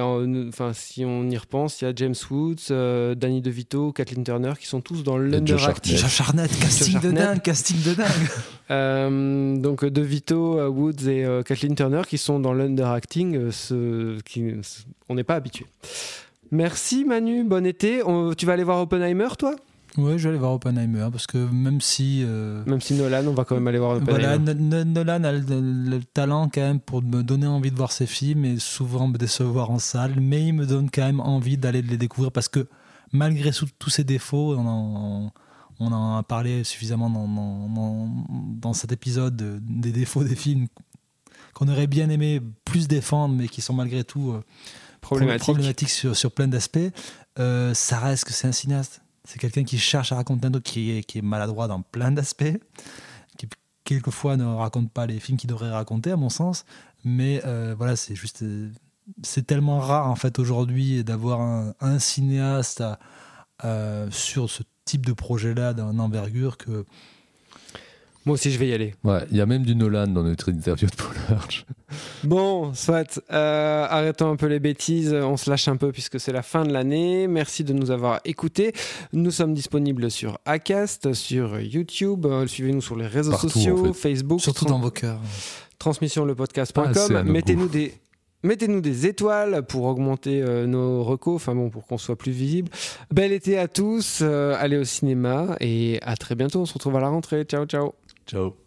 enfin, si on y repense, il y a James Woods, Danny DeVito, Kathleen Turner qui sont tous dans l'underacting. Josh Hartnett, casting de dingue, casting de dingue. donc DeVito, Woods et Kathleen Turner qui sont dans l'underacting euh, ce, qui, on n'est pas habitué. Merci Manu, bon été. tu vas aller voir Oppenheimer toi? Oui, je vais aller voir Oppenheimer parce que même si. Euh, même si Nolan, on va quand même aller voir Oppenheimer. Voilà, Nolan a le, talent quand même pour me donner envie de voir ses films et souvent me décevoir en salle, mais il me donne quand même envie d'aller les découvrir parce que malgré tous ses défauts, on en, on en, a parlé suffisamment dans, dans, dans cet épisode des défauts des films qu'on aurait bien aimé plus défendre, mais qui sont malgré tout euh, problématiques, sur, sur, plein d'aspects, euh, ça reste que c'est un cinéaste? C'est quelqu'un qui cherche à raconter un truc qui est, qui est maladroit dans plein d'aspects, qui quelquefois ne raconte pas les films qu'il devrait raconter, à mon sens. Mais euh, voilà, c'est juste. C'est tellement rare, en fait, aujourd'hui, d'avoir un, cinéaste sur ce type de projet-là, d'envergure, que moi aussi, je vais y aller. Ouais, il y a même du Nolan dans notre interview de Paul Bon, soit, euh, arrêtons un peu les bêtises, on se lâche un peu puisque c'est la fin de l'année. Merci de nous avoir écoutés. Nous sommes disponibles sur Acast, sur YouTube. Euh, suivez-nous sur les réseaux sociaux, Facebook. Surtout dans vos cœurs. Transmissionlepodcast.com. Mettez-nous des Mettez-nous des étoiles pour augmenter euh, nos recos, enfin bon, pour qu'on soit plus visible. Bel été à tous, euh, allez au cinéma et à très bientôt. On se retrouve à la rentrée. Ciao. Ciao. Ciao.